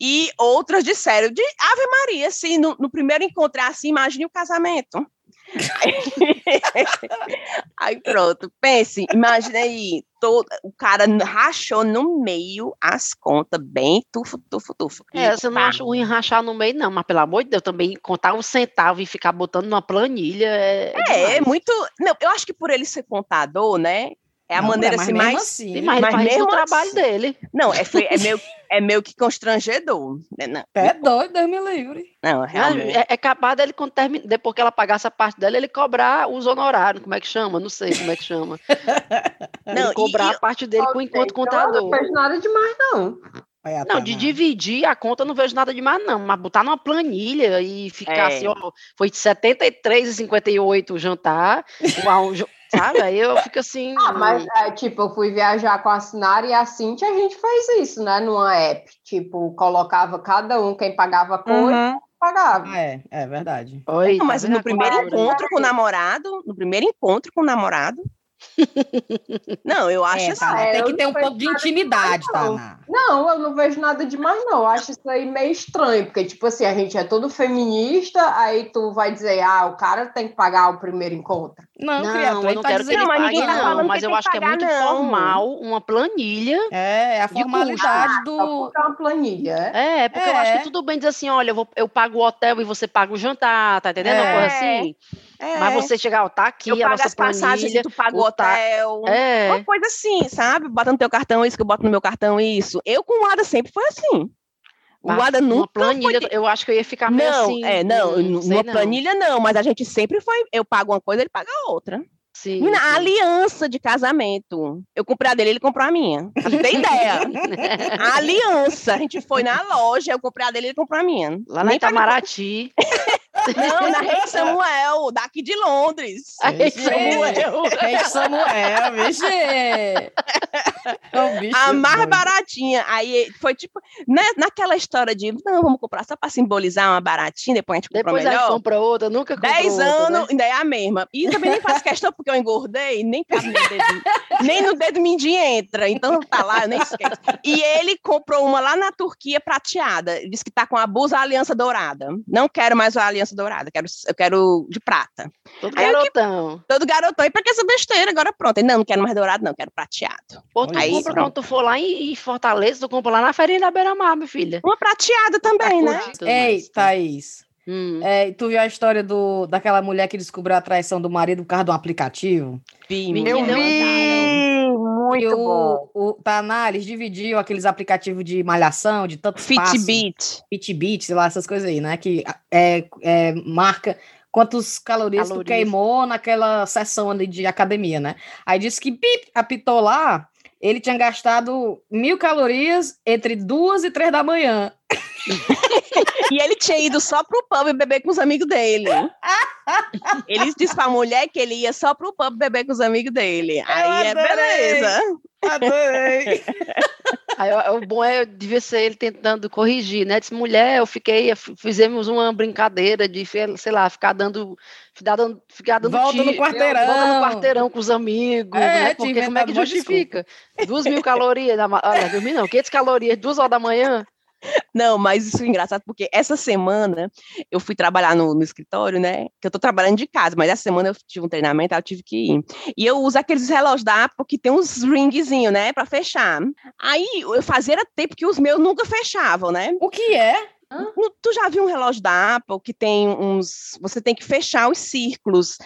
E outras disseram de Ave Maria, assim, no, no primeiro encontro é assim, imagine o casamento. aí pronto, pense, imagina aí, todo, o cara rachou no meio as contas, bem tufo, tufo, tufo. É, você não acha ruim rachar no meio, não, mas pelo amor de Deus, também contar um centavo e ficar botando numa planilha é. É, é muito. Não, eu acho que por ele ser contador, né? É a não, maneira assim, mais. Assim, mas, mas faz o trabalho assim, dele. Não, é, é, meio, é meio que constrangedor. Né? Não, é doido, Deus me livre. Não, realmente. É, é capaz dele, quando termina, depois que ela pagasse a parte dela, ele cobrar os honorários, como é que chama? Não sei como é que chama. não, ele cobrar e, a parte dele com enquanto contador. Não fez nada demais, não. Não, de dividir a conta não vejo nada demais, não. Mas botar numa planilha e ficar é. assim, ó, foi de 73,58 o jantar, sabe? Aí eu fico assim. Ah, mas é, tipo, eu fui viajar com a Sinara e a Cintia, a gente fez isso, né? Numa app. Tipo, colocava cada um, quem pagava a coisa. Uhum. Pagava. É, é verdade. Oi, não, mas tá no primeiro encontro com o namorado, no primeiro encontro com o namorado, não, eu acho é, assim. É, tem que ter um pouco de intimidade, tá? Não, eu não vejo nada demais, não. Eu acho isso aí meio estranho, porque, tipo assim, a gente é todo feminista, aí tu vai dizer, ah, o cara tem que pagar o primeiro encontro. Não, não criatura, eu não tá quero que ele pague, não, não mas eu acho que, é muito não. formal uma planilha. É, é a formalidade do. É uma planilha. É, porque é. eu acho que tudo bem dizer assim: olha, eu, vou, eu pago o hotel e você paga o jantar, tá entendendo? É. Uma coisa assim. É. Mas você chegar, ó, tá aqui eu a nossa as passagens, tu paga o hotel. É. Uma coisa assim, sabe? Bota no teu cartão isso, que eu boto no meu cartão isso. Eu com o Ada sempre foi assim. O Ada nunca uma planilha, foi... eu acho que eu ia ficar meio não, assim. É, não, não numa não. planilha não, mas a gente sempre foi, eu pago uma coisa, ele paga outra. Sim, Menina, sim. aliança de casamento. Eu comprei a dele, ele comprou a minha. Não tem ideia. a aliança. A gente foi na loja, eu comprei a dele, ele comprou a minha. Lá na Itamaraty. Não, na Rei Samuel, daqui de Londres. Rei Samuel. Rei Samuel, vixe. a mais baratinha. Aí foi tipo, né, naquela história de, não, vamos comprar só para simbolizar uma baratinha, depois a gente compra depois melhor. Depois compra outra, nunca comprou Dez outra, anos, né? ainda é a mesma. E também nem faz questão porque eu engordei, nem cabe no dedo, nem no dedo mindinho entra. Então tá lá, eu nem esqueço. E ele comprou uma lá na Turquia prateada. Diz que tá com a blusa aliança dourada. Não quero mais a aliança dourada, eu quero, eu quero de prata. Todo Aí eu que- garotão. Todo garotão, e pra que essa besteira? Agora pronto. Ele, não, não quero mais dourado, não, quero prateado. Pô, tu Aí, compra pronto. quando tu for lá em, em Fortaleza, tu compra lá na feirinha da Beira-Mar, minha filha. Uma prateada também, né? Tudo Ei, mais. Thaís. Hum. É, tu viu a história do, daquela mulher que descobriu a traição do marido por causa de um aplicativo? Vi, Eu vi, muito E bom. o, o Tanales dividiu aqueles aplicativos de malhação, de tanto Fitbit. Fitbit, sei lá, essas coisas aí, né? Que é, é, marca quantas calorias, tu Calorias. queimou naquela sessão ali de academia, né? Aí disse que pip, apitou lá, ele tinha gastado mil calorias entre duas e três da manhã. E ele tinha ido só pro pub beber com os amigos dele. Ele disse pra mulher que ele ia só pro pub beber com os amigos dele. Aí é adorei. beleza. Adorei! Aí, o bom é, devia ser ele tentando corrigir, né? Disse, mulher, eu fiquei, fizemos uma brincadeira de, sei lá, ficar dando, ficar dando, ficar dando Volta no tiro- quarteirão. Volta no quarteirão com os amigos, É, né? Porque como é que justifica? Duas mil calorias, na olha, dormir não, 500 calorias, duas horas da manhã. Não, mas isso é engraçado porque essa semana eu fui trabalhar no, no escritório, né? Que eu tô trabalhando de casa, mas essa semana eu tive um treinamento, eu tive que ir. E eu uso aqueles relógios da Apple que tem uns ringzinhos, né? Pra fechar. Aí eu fazia tempo que os meus nunca fechavam, né? O que é? Tu já viu um relógio da Apple que tem uns. Você tem que fechar os círculos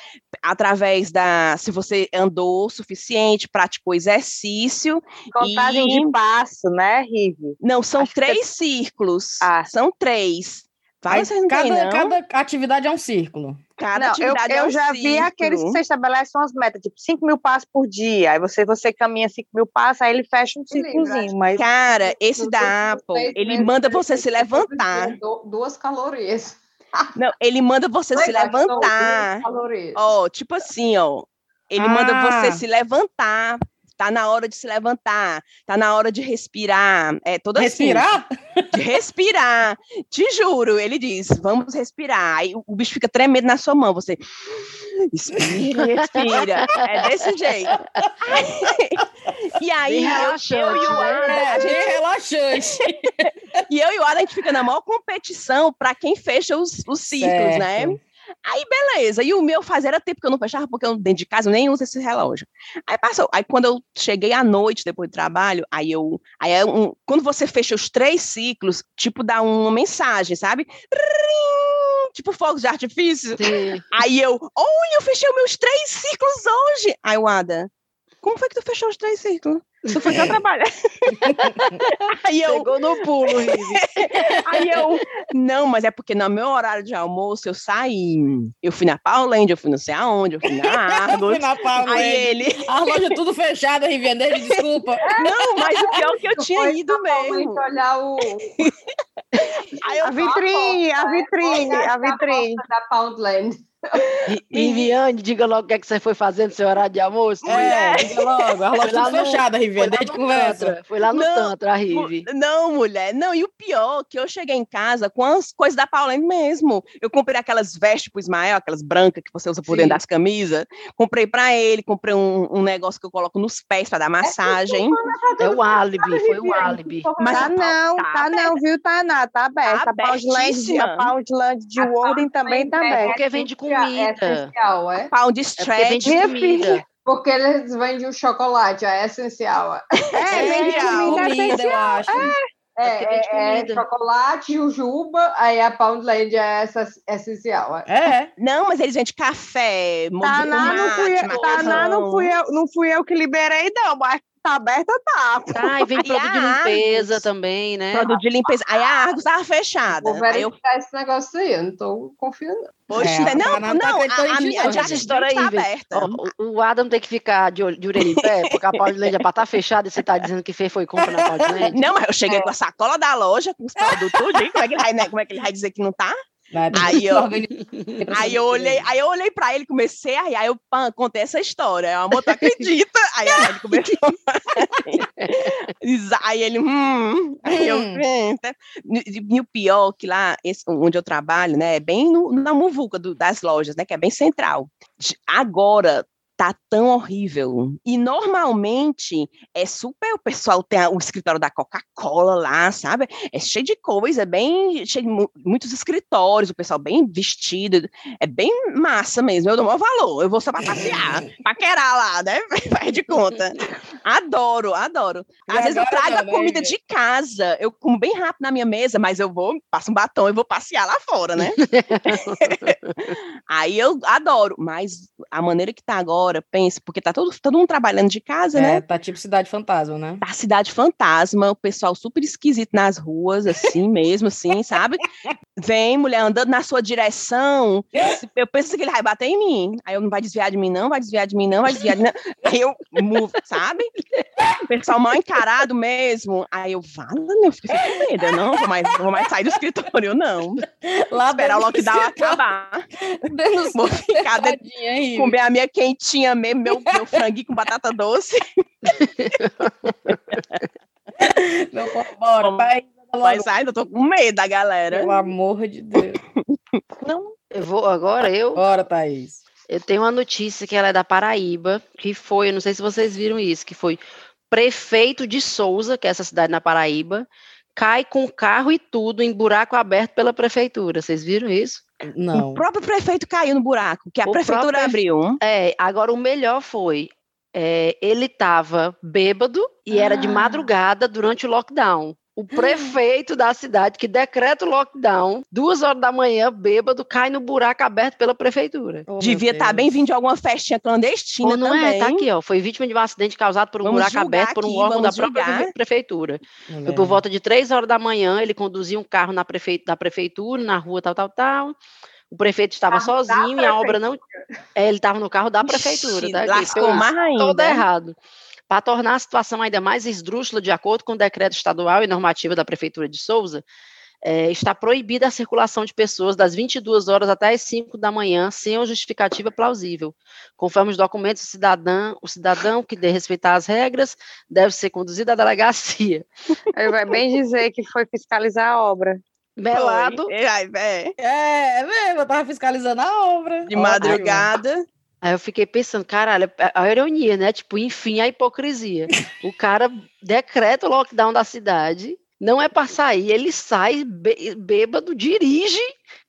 através da. Se você andou o suficiente, praticou exercício. Contagem E- de passo, né, Rive? Não, são Acho que três círculos. Ah. São três. Vai, cada, não? cada atividade é um círculo. Cada Não, eu, atividade é eu um já vi aqueles que você estabelece umas metas, tipo 5 mil passos por dia. Aí você, você caminha 5 mil passos, aí ele fecha um círculozinho. Mas Cara, esse da Apple, ele manda você se levantar. Duas calorias. Não, ele manda você se duas levantar. calorias. Ó, tipo assim, ó. Ele manda Ah. você se levantar. Tá na hora de se levantar. Tá na hora de respirar. É toda Respirar? assim. De respirar. Te juro, ele diz, vamos respirar. Aí o, bicho fica tremendo na sua mão. Você inspira, e respira. É desse jeito. e aí, eu, e o né? Adam, a É, gente bem relaxante. E eu e o Adam, a gente fica na maior competição para quem fecha os, os ciclos, né? Aí, beleza. E o meu fazia era tempo que eu não fechava, porque eu dentro de casa eu nem uso esse relógio. Aí passou. Aí quando eu cheguei à noite, depois do trabalho, aí eu. Aí é um, quando você fecha os três ciclos, tipo, dá uma mensagem, sabe? Tipo fogos de artifício. Sim. Aí eu, olha, eu fechei os meus três ciclos hoje. Aí o Ada, como foi que tu fechou os três ciclos? Tu foi só trabalhar. aí eu, Pegou no pulo. Aí eu, não, mas é porque no meu horário de almoço eu saí. Eu fui na Pauland, eu fui não sei aonde, eu fui na Argos. Fui na Pauland. Aí ele, A loja tudo fechada, Riviane, desculpa. não, mas o pior é que eu Tu tinha ido mesmo. olhar o, eu, a vitrine, a porta, é, vitrine, olhar a a vitrine. da Poundland. Riviane, diga logo o que, é que você foi fazendo no seu horário de almoço. É, diga logo. A loja Foi lá tudo no- fechada, Riviane, Foi lá desde no conversa. Tantra, Foi lá no Não, Tantra, a Rive. não, mulher, não, e o pior que eu cheguei em casa com as coisas da Pauland mesmo. Eu comprei aquelas vestes pro Ismael, aquelas brancas que você usa por Sim. dentro das camisas. Comprei pra ele, comprei um, um negócio que eu coloco nos pés pra dar massagem. É o álibi, foi o álibi. Mas tá Pau- não, tá tá, não, viu, Tainá? Tá aberta. Tá a Poundland, de- a. Poundland de Warden também tá É aberta. Porque vende essencial- É comida. essencial, é? Pound É porque stretch. vende Minha comida. Porque eles vendem o chocolate, é essencial. é. É, vende É, comida, comida, eu essencial. acho. É, porque é, é comida. chocolate, jujuba, aí a Poundland é essa, essencial. É. É. Não, mas eles vendem café, Taná não fui eu, Taná não fui eu, não fui eu que liberei, não, mas tá aberta, tá. Ah, e vem produto de limpeza Argos. também, né? Produto de limpeza. Aí a Argos tava fechada. Vou Aí eu, verificar esse negócio aí, eu não tô confiando. poxa, É, não, não tá não, a, a minha gente. Essa história aí, tá aberta. Ó, o- o Adam tem que ficar de, olho- de orelha em pé, porque a já tá fechada e você tá dizendo que fez foi compra na Paulinha. Não, mas eu cheguei com a sacola da loja, com os produtos tudo, como é que ele vai, né, como é que ele vai dizer que não tá? Vai, Aí eu- Aí eu olhei, aí eu olhei pra ele, comecei a rir, aí eu pã, contei essa história. Aí o amor, tu acredita? Aí, aí ele começou. aí ele, hum. Aí eu, Hum. "Hum, tá." E o pior que lá, esse- onde eu trabalho, né, é bem no- na muvuca do- das lojas, né, que é bem central. Agora, tá tão horrível. E normalmente é super, o pessoal tem o escritório da Coca-Cola lá, sabe? É cheio de coisa, é bem cheio de muitos escritórios, o pessoal bem vestido, é bem massa mesmo. Eu dou maior valor, eu vou só pra passear, paquerar lá, né? Faz de conta. Adoro, adoro. Às vezes eu trago a comida de casa, eu como bem rápido na minha mesa, mas eu vou, passo um batom e vou passear lá fora, né? Aí eu adoro, mas a maneira que tá agora, pense, porque tá todo, todo mundo trabalhando de casa, é, né? Tá tipo cidade fantasma, né? Tá cidade fantasma, o pessoal super esquisito nas ruas, assim mesmo, assim, sabe? Vem mulher andando na sua direção, eu penso que ele vai bater em mim. Aí eu não vai desviar de mim, não, vai desviar de mim, não, vai desviar de mim. Não. Aí eu move, sabe? O pessoal mal encarado mesmo. Aí eu, falo, eu fico com medo, eu não vou mais, vou mais sair do escritório, não. Lá Esperar o lockdown acabar. Vou ficar de, comer a minha quentinha mesmo, meu, meu franguinho com batata doce. Não, bora, pai. Mas ainda tô com medo da galera. Pelo amor de Deus. Não, eu vou agora, eu. Bora, Thaís. Eu tenho uma notícia que ela é da Paraíba, que foi, eu não sei se vocês viram isso, que foi prefeito de Souza, que é essa cidade na Paraíba, cai com carro e tudo em buraco aberto pela prefeitura. Vocês viram isso? Não. O próprio prefeito caiu no buraco, que a O prefeitura próprio- abriu. É, agora o melhor foi, é, ele estava bêbado e era de Ah. madrugada durante o lockdown. O prefeito da cidade que decreta o lockdown, duas horas da manhã, bêbado, cai no buraco aberto pela prefeitura. Oh, Devia estar Deus. bem vindo de alguma festinha clandestina Ou não também. é? Tá aqui, ó. Foi vítima de um acidente causado por um Vamos buraco julgar aberto por um aqui, órgão da vamos própria julgar. prefeitura. Foi Mulher. por volta de três horas da manhã, ele conduzia um carro na prefe... da prefeitura, na rua tal, tal, tal. O prefeito estava sozinho e a obra não. É, ele estava no carro da prefeitura, Ixi, tá? aqui, lascou mais ainda. Todo errado. Para tornar a situação ainda mais esdrúxula, de acordo com o decreto estadual e normativa da Prefeitura de Souza, eh, está proibida a circulação de pessoas das 22 horas até as 5 da manhã, sem uma justificativa plausível. Conforme os documentos, o cidadão, o cidadão que dê respeitar as regras deve ser conduzido à delegacia. Aí vai bem dizer que foi fiscalizar a obra. Melado, Foi. Ai, É, é mesmo, eu tava fiscalizando a obra. De madrugada. Aí eu fiquei pensando, caralho, a a ironia, né? Tipo, enfim, a hipocrisia. O cara decreta o lockdown da cidade, não é para sair, ele sai bê- bêbado, dirige,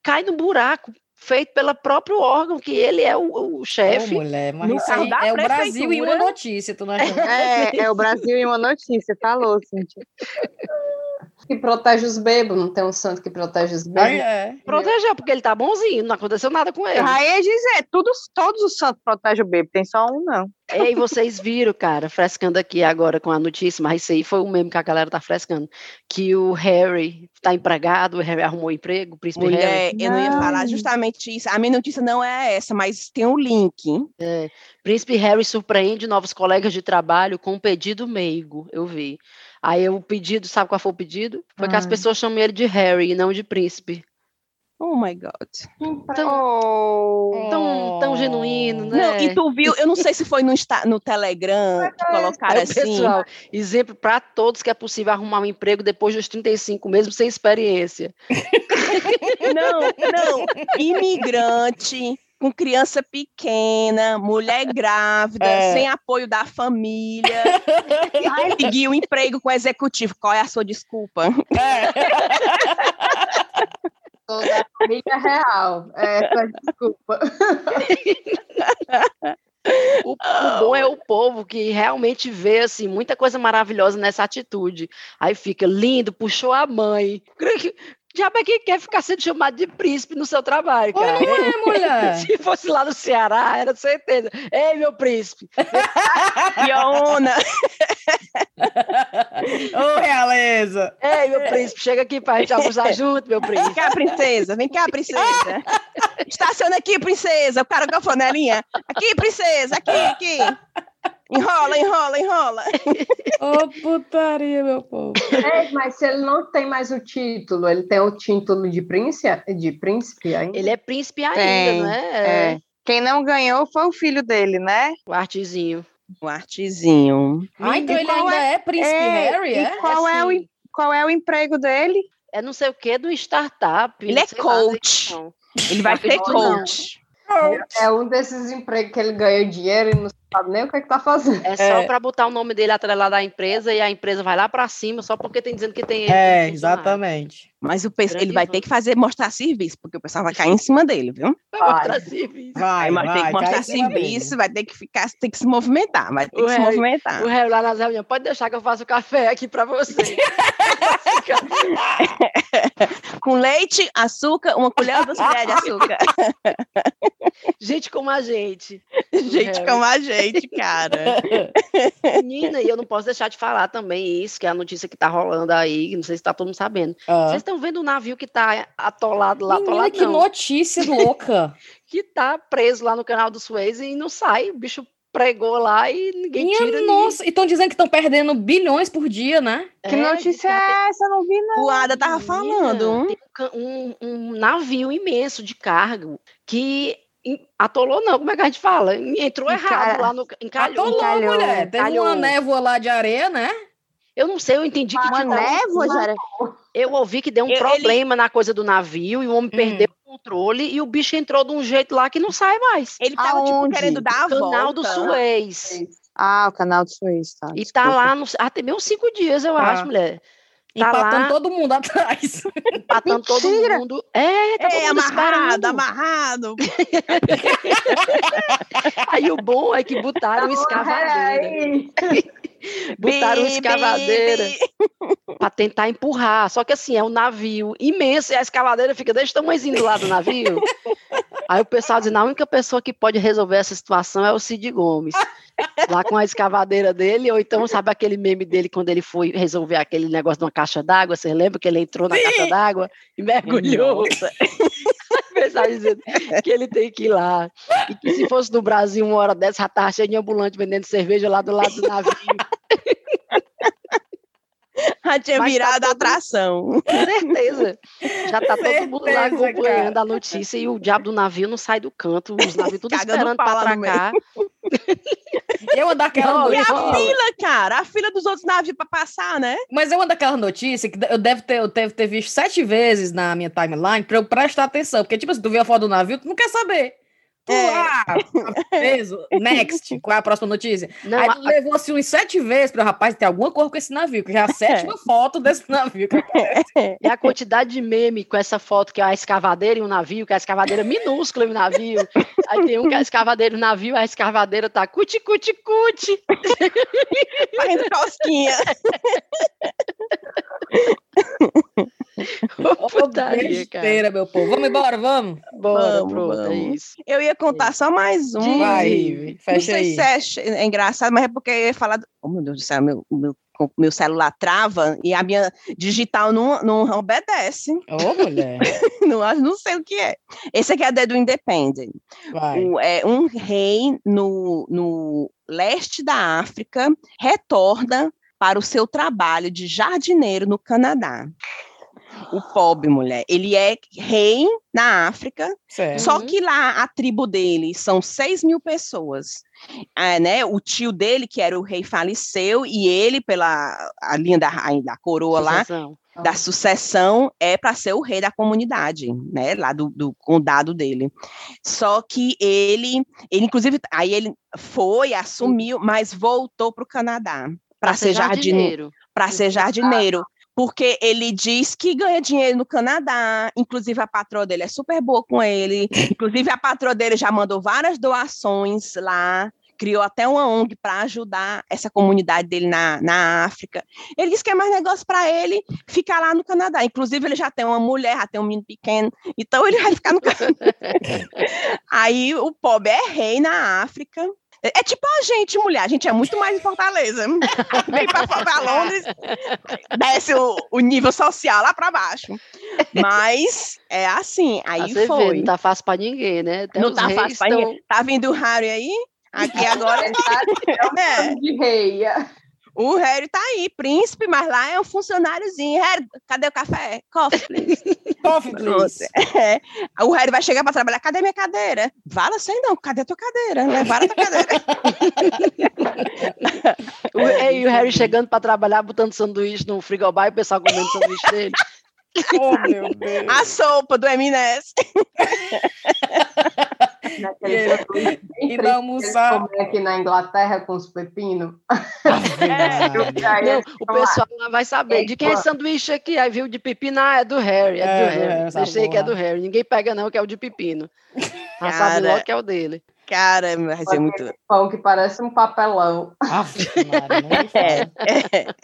cai no buraco, feito pelo próprio órgão, que ele é o, o Ô, chefe. mulher, mas no isso aí é o Brasil em uma notícia, tu não acha? É, é o Brasil em uma notícia, falou, Cintia. Que protege os bebos, não tem um santo que protege os Aí bebos. é. Protegeu, porque ele tá bonzinho, não aconteceu nada com ele. Aí é dizer, todos, todos os santos protegem o bebê, tem só um não. Ei, vocês viram, cara, frescando aqui agora com a notícia, mas isso aí foi o mesmo que a galera tá frescando, que o Harry tá empregado, o Harry arrumou emprego, o príncipe Harry. Mulher, eu não ia falar justamente isso. A minha notícia não é essa, mas tem um link. Príncipe Harry surpreende novos colegas de trabalho com um pedido meigo, eu vi. Aí o pedido, sabe qual foi o pedido? Foi que as Ah. pessoas chamam ele de Harry e não de príncipe. Oh my God. Oh. Tão, tão genuíno, né? Não, e tu viu, eu não sei se foi no, no Telegram que colocaram Aí, assim. pessoal, exemplo para todos que é possível arrumar um emprego depois dos 35, mesmo sem experiência. Não, não. Imigrante, com criança pequena, mulher grávida, É. sem apoio da família. Conseguiu um emprego com o executivo. Qual é a sua desculpa? Sou da família real. É, essa desculpa. O, o bom é o povo que realmente vê assim muita coisa maravilhosa nessa atitude. Aí fica lindo, puxou a mãe. Diabo é que quer ficar sendo chamado de príncipe no seu trabalho, cara. não é, mulher. Se fosse lá no Ceará, era certeza. Ei, meu príncipe. Fiona, Ô, realeza. Ei, meu príncipe, chega aqui pra gente almoçar junto, meu vem príncipe. cá, princesa. Vem cá, princesa. Estaciona aqui, princesa. O cara com a flanelinha. Aqui, princesa. Aqui, aqui. Enrola, enrola, enrola. Ô, putaria, meu povo. É, mas se ele não tem mais o título, ele tem o título de príncipe, de príncipe ainda? Ele é príncipe ainda, Tem, não é? É. Quem não ganhou foi o filho dele, né? O artezinho. Um artezinho. Ah, então E ele ainda é, príncipe É, Harry, é? qual é, o, assim. qual é o emprego dele? É não sei o que do startup. Ele é coach. Ele vai ser não. coach. É um desses empregos que ele ganha dinheiro e não sabe nem o que, é que tá fazendo. É só É. para botar o nome dele atrelado à empresa e a empresa vai lá para cima só porque tem dizendo que tem ele. É, exatamente. Mas o pessoal, ele vai ter que fazer, mostrar serviço, porque o pessoal vai cair em cima dele, viu? Vai Vai. mostrar serviço. Vai, vai ter que vai, mostrar serviço, vai ter que ficar, tem que se movimentar, vai ter O que se Harry- movimentar. O réu lá nas reuniões, pode deixar que eu faça o café aqui para você. Com leite, açúcar, uma colher ou duas colheres de açúcar. Gente como a gente. Gente Harry. como a gente, cara. Menina, e eu não posso deixar de falar também isso, que é a notícia que tá rolando aí, que não sei se tá todo mundo sabendo. Ah. Vocês estão vendo o navio que tá atolado lá, Menina, atolado que notícia louca. que tá preso lá no canal do Suez e não sai, o bicho pregou lá e ninguém Minha tira. nossa, e estão dizendo que estão perdendo bilhões por dia, né? Que É, notícia que ela é essa? Eu não vi, não. O Ada tava Menina, falando. tem um um, um navio imenso de cargo que atolou, não, como é que a gente fala? Entrou errado lá no. Encalhou. Atolou, Encalhou, mulher. Teve uma encalhou. névoa lá de areia, né? Eu não sei, eu entendi que Uma tinha um- névoa, Jara? Eu ouvi que deu um Eu- ele- problema na coisa do navio e o homem perdeu o controle e o bicho entrou de um jeito lá que não sai mais. Ele tava, tipo, Aonde? querendo dar a Canal volta. do Suez. Ah, o canal do Suez, tá. E tá desculpa. lá, no, ah, tem uns cinco dias, eu Tá. acho, mulher. Tá Empatando lá. todo mundo atrás. Empatando todo mundo. É, tá todo É, mundo amarrado, amarrado. Aí o bom é que botaram uma escavadeira. Botaram uma Bi, escavadeira para tentar empurrar. Só que assim, é um navio imenso e a escavadeira fica desse tamanhozinho do lado do navio. Aí o pessoal diz, a única pessoa que pode resolver essa situação é o Cid Gomes. Lá com a escavadeira dele, ou então, sabe aquele meme dele quando ele foi resolver aquele negócio de uma caixa d'água? Você lembra que ele entrou na caixa d'água e mergulhou? O pessoal dizendo que ele tem que ir lá. E que se fosse no Brasil, uma hora dessa, já tava cheio de ambulante vendendo cerveja lá do lado do navio. Já tinha Mas tá virado todo- atração. Com certeza. Já tá todo mundo lá Certeza, acompanhando cara. a notícia e o diabo do navio não sai do canto, os navios tudo Cagando esperando para atracar. Eu ando daquela Não, E a notícia. fila, cara, a fila dos outros navios pra passar, né? Mas eu ando daquela notícia que eu devo ter, eu devo ter visto sete vezes na minha timeline pra eu prestar atenção. Porque, tipo, se tu vê a foto do navio, tu não quer saber. Tu, É. ah, preso. Next. Qual é a próxima notícia? Não, Aí a- tu levou assim uns sete vezes para rapaz, tem alguma coisa com esse navio, que já é a sétima foto desse navio. que E a quantidade de meme com essa foto que é a escavadeira e um navio, que a escavadeira é minúscula e um navio. Aí tem um que é a escavadeira e um navio, a escavadeira tá cuti, cuti, cuti. Fazendo cosquinha. Ô, Putaria. Besteira, meu povo. Vamos embora, vamos. Bora, Vamos, pronto, é vamos. isso. Eu ia contar só mais um. Vai, Sim. Ive, Não fecha sei aí. se é, é engraçado, mas é porque eu ia falar. Do... Oh, meu Deus do céu, meu, meu, meu celular trava e a minha digital não, não obedece. Ô, mulher. Não, não sei o que é. Esse aqui é a do Independent. Vai. O- é, um rei no, no leste da África retorna para o seu trabalho de jardineiro no Canadá. O pobre, mulher. Ele é rei na África, Certo. só Uhum. que lá a tribo dele são 6 mil pessoas. Ah, né? O tio dele, que era o rei, faleceu, e ele, pela a linha da, da coroa lá, Sucessão. da sucessão é para ser o rei da comunidade, né, lá do, do condado dele. Só que ele, ele inclusive, aí ele foi, assumiu, mas voltou para o Canadá para ser jardineiro, para ser jardineiro. Porque ele diz que ganha dinheiro no Canadá, inclusive a patroa dele é super boa com ele, inclusive a patroa dele já mandou várias doações lá, criou até uma ONG para ajudar essa comunidade dele na, na África. Ele disse que é mais negócio para ele ficar lá no Canadá. Inclusive, ele já tem uma mulher, já tem um menino pequeno, então ele vai ficar no Canadá. Aí o pobre é rei na África. É é tipo a gente, mulher, a gente é muito mais em Fortaleza. Vem para Londres, desce o, o nível social lá para baixo. Mas é assim, Ah, aí você vê, foi. não tá fácil pra ninguém, né? Até Não tá fácil pra tão- ninguém. Tá vindo o Harry aí? Aqui agora. é. de rei. O Harry tá aí, príncipe, mas lá é um funcionáriozinho. Harry, cadê o café? Coffee, please. Coffee, please. É. O Harry vai chegar para trabalhar. Cadê minha cadeira? Vala, sei não. Cadê a tua cadeira? Levaram a tua cadeira. O, e o Harry chegando pra trabalhar, botando sanduíche no frigobar e o pessoal comendo sanduíche dele. Oh, meu Deus. A sopa do M&S. Naquele E triste não que eles almoçar. comem aqui na Inglaterra com os pepinos. Maria. Não, o pessoal lá vai saber. De quem é esse sanduíche aqui? Aí viu de pepino, ah, é do Harry, é, É, do do Harry. Deixei que é do Harry. Ninguém pega não, que é o de pepino. Já sabe Cara. logo que é o dele. Cara, vai ser muito. Pão que parece um papelão. Maria, nem me fala.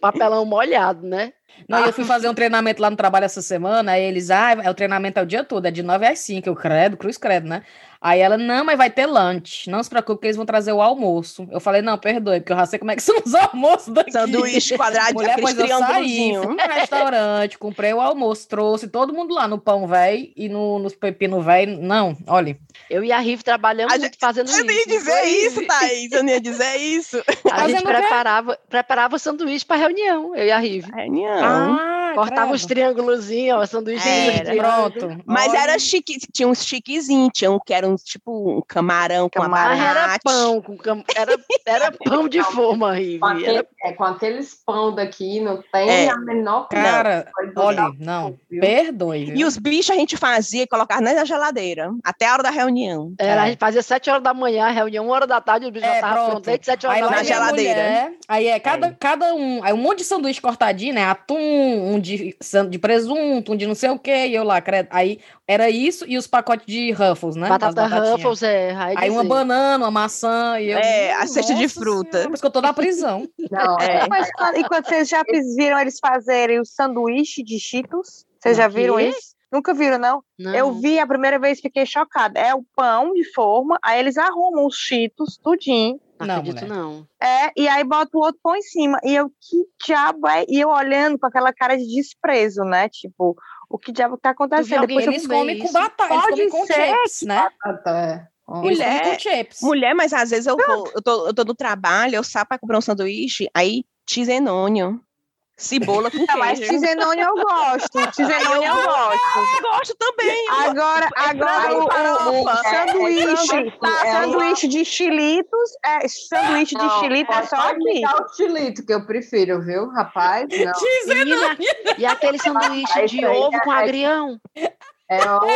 Papelão molhado, né? Não, eu fui fazer um treinamento lá no trabalho essa semana, aí eles, ah, é o treinamento é o dia todo, é de 9 às 5, eu credo, cruz credo, né? Aí ela, não, mas vai ter lunch, não se preocupe que eles vão trazer o almoço. Eu falei, não, perdoe, porque eu já sei como é que são os almoços daqui. Sanduíche quadradinho, Mulher, pois eu saí, fui no restaurante, comprei o almoço, trouxe todo mundo lá no pão velho e no, nos pepino velho. Não, olha, Eu e a Rive trabalhamos A muito gente- fazendo Eu isso. não ia dizer isso? Thaís. Eu não ia dizer isso. A gente o quê? preparava, preparava sanduíche para reunião, eu e a Rive. Reunião. ah, Cortava os credo. triângulozinhos, ó, sanduíche. Era. de- Pronto. Mas Olha. era chique, tinha uns chiquezinhos, tinha um que era um tipo um camarão com Camarão. Mas era pão, com cam... era, era pão de forma, aquele- Era... é, com aqueles pão daqui, não tem É. a menor Cara, do olha, não, viu? perdoe. viu? E os bichos a gente fazia e colocava na geladeira, até a hora da reunião. Era, a É. gente fazia sete horas da manhã, a reunião, uma hora da tarde, o bicho já É, tava pronto. pronto, sete horas Aí da na manhã. a geladeira. mulher, aí é cada, cada um, aí um monte de sanduíche cortadinho, né? Atum, um de, san- de presunto, um de não sei o quê, e eu lá, credo. Aí era isso e os pacotes de Ruffles, né? Batata. Ruffles, é. Aí, Aí uma banana, uma maçã, e eu... É, a cesta de fruta. Senhora, Por isso que eu tô na prisão. Não, É. é. Mas e quando vocês já viram eles fazerem o sanduíche de Cheetos? Vocês já viram isso? Nunca viram, não? Não. Eu vi a primeira vez fiquei chocada. É o pão de forma, aí eles arrumam os Cheetos, tudinho. Não acredito, mulher. não. É, e aí bota o outro pão em cima. E eu, que diabo é? E eu olhando com aquela cara de desprezo, né? Tipo, o que diabo tá acontecendo? Depois eu Eles comem com isso? batata, eles comem Pode com ser chips, né? Até. Eles Mulher- comem com chips. Mulher, mas às vezes eu, vou, eu, tô, eu tô no trabalho, eu saio pra comprar um sanduíche, aí tizenônio, cebola com Ah, mas queijo. tizenone eu gosto. Tizenone eu gosto. Eu gosto também. eu Agora, agora o, o sanduíche, É, é, é sanduíche de chilitos, é, sanduíche de chilito é só aqui. dar o chilito, que eu prefiro, viu, rapaz? Não. E aquele sanduíche de ovo com é- agrião? É, ovo,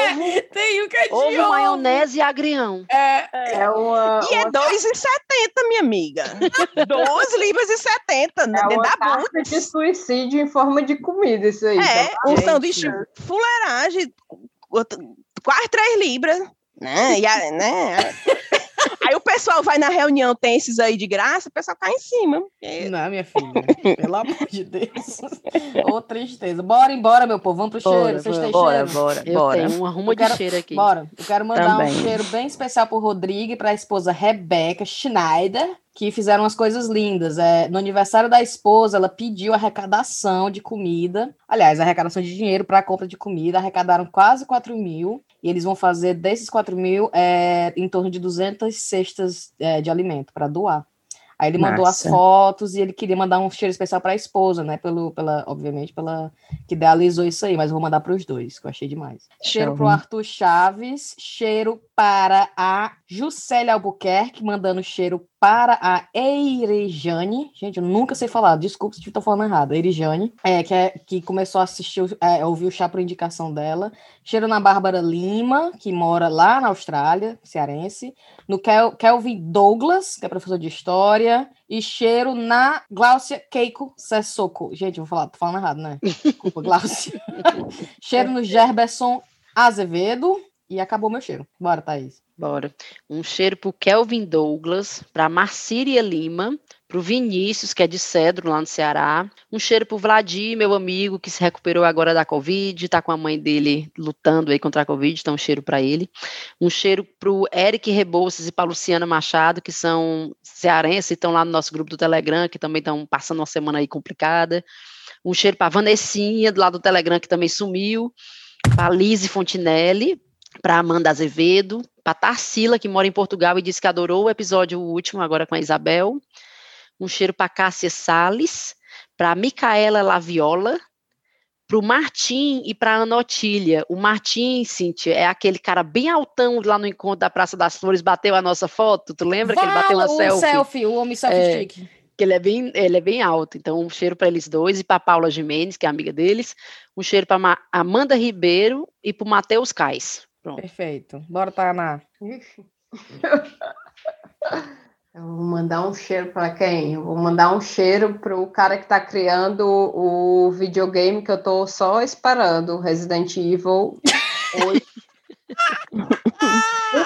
Tem um que é de Ovo, ovo. maionese e agrião. É, é uma. E é uma- 2,70, minha amiga. 2 libras e 70, É dentro uma da bunda. de suicídio em forma de comida, isso aí. É, tá? um Gente. sanduíche fuleiragem, outro- quase 3 libras. Né? E a- né? Aí o pessoal vai na reunião, tem esses aí de graça, o pessoal cai em cima. Não, minha filha. Pelo amor de Deus. Ô, tristeza. Bora embora, meu povo. Vamos pro cheiro. Vocês têm bora, cheiro? bora, Eu bora. tenho Eu quero- de cheiro aqui. Bora. Eu quero mandar Também. um cheiro bem especial pro Rodrigo e pra esposa Rebeca Schneider, que fizeram umas coisas lindas. É, no aniversário da esposa, ela pediu arrecadação de comida. Aliás, arrecadação de dinheiro para compra de comida. Arrecadaram quase 4 mil. E eles vão fazer desses 4 mil é, em torno de 200 cestas é, de alimento para doar. Aí ele mandou as fotos e ele queria mandar um cheiro especial para a esposa, né? Pelo, pela, obviamente, pela que idealizou isso aí, mas eu vou mandar para os dois, que eu achei demais. Cheiro Show. pro Arthur Chaves, cheiro para a Juscelia Albuquerque, mandando cheiro para a Eirejane. Gente, eu nunca sei falar, desculpa se tô falando errado. Eirejane, é, que, é, que começou a assistir, é, ouvir o chá por indicação dela. Cheiro na Bárbara Lima, que mora lá na Austrália, cearense. No Kel- Kelvin Douglas, que é professor de história. E cheiro na Gláucia Keiko Sessoko. Gente, eu vou falar, tô falando errado, né? Desculpa, Gláucia. cheiro no Gerberson Azevedo. E acabou meu cheiro. Bora, Thaís. Bora. Um cheiro pro Kelvin Douglas, pra Marcíria Lima, pro Vinícius, que é de Cedro, lá no Ceará. Um cheiro pro Vladir, meu amigo, que se recuperou agora da Covid, tá com a mãe dele lutando aí contra a Covid, então um cheiro para ele. Um cheiro pro Eric Rebouças e pra Luciana Machado, que são cearenses e estão lá no nosso grupo do Telegram, que também estão passando uma semana aí complicada. Um cheiro pra Vanessinha, do lado do Telegram, que também sumiu. Pra Lise Fontinelli, para Amanda Azevedo, para Tarsila, que mora em Portugal e disse que adorou o episódio último, agora com a Isabel. Um cheiro para Cássia Salles, para Micaela Laviola, para o Martim e para Ana Otília. O Martim, Cíntia, é aquele cara bem altão lá no encontro da Praça das Flores, bateu a nossa foto, tu lembra que ele bateu uma o selfie? selfie, o homem selfie É. stick. que ele é bem, ele é bem alto. Então, um cheiro para eles dois e para Paula Jimenez, que é amiga deles. Um cheiro para Amanda Ribeiro e para o Matheus Cais. Pronto. Perfeito. Bora, Tainá. Ixi. Eu vou mandar um cheiro para quem? Eu vou mandar um cheiro para o cara que está criando o videogame que eu estou só esperando, Resident Evil 8.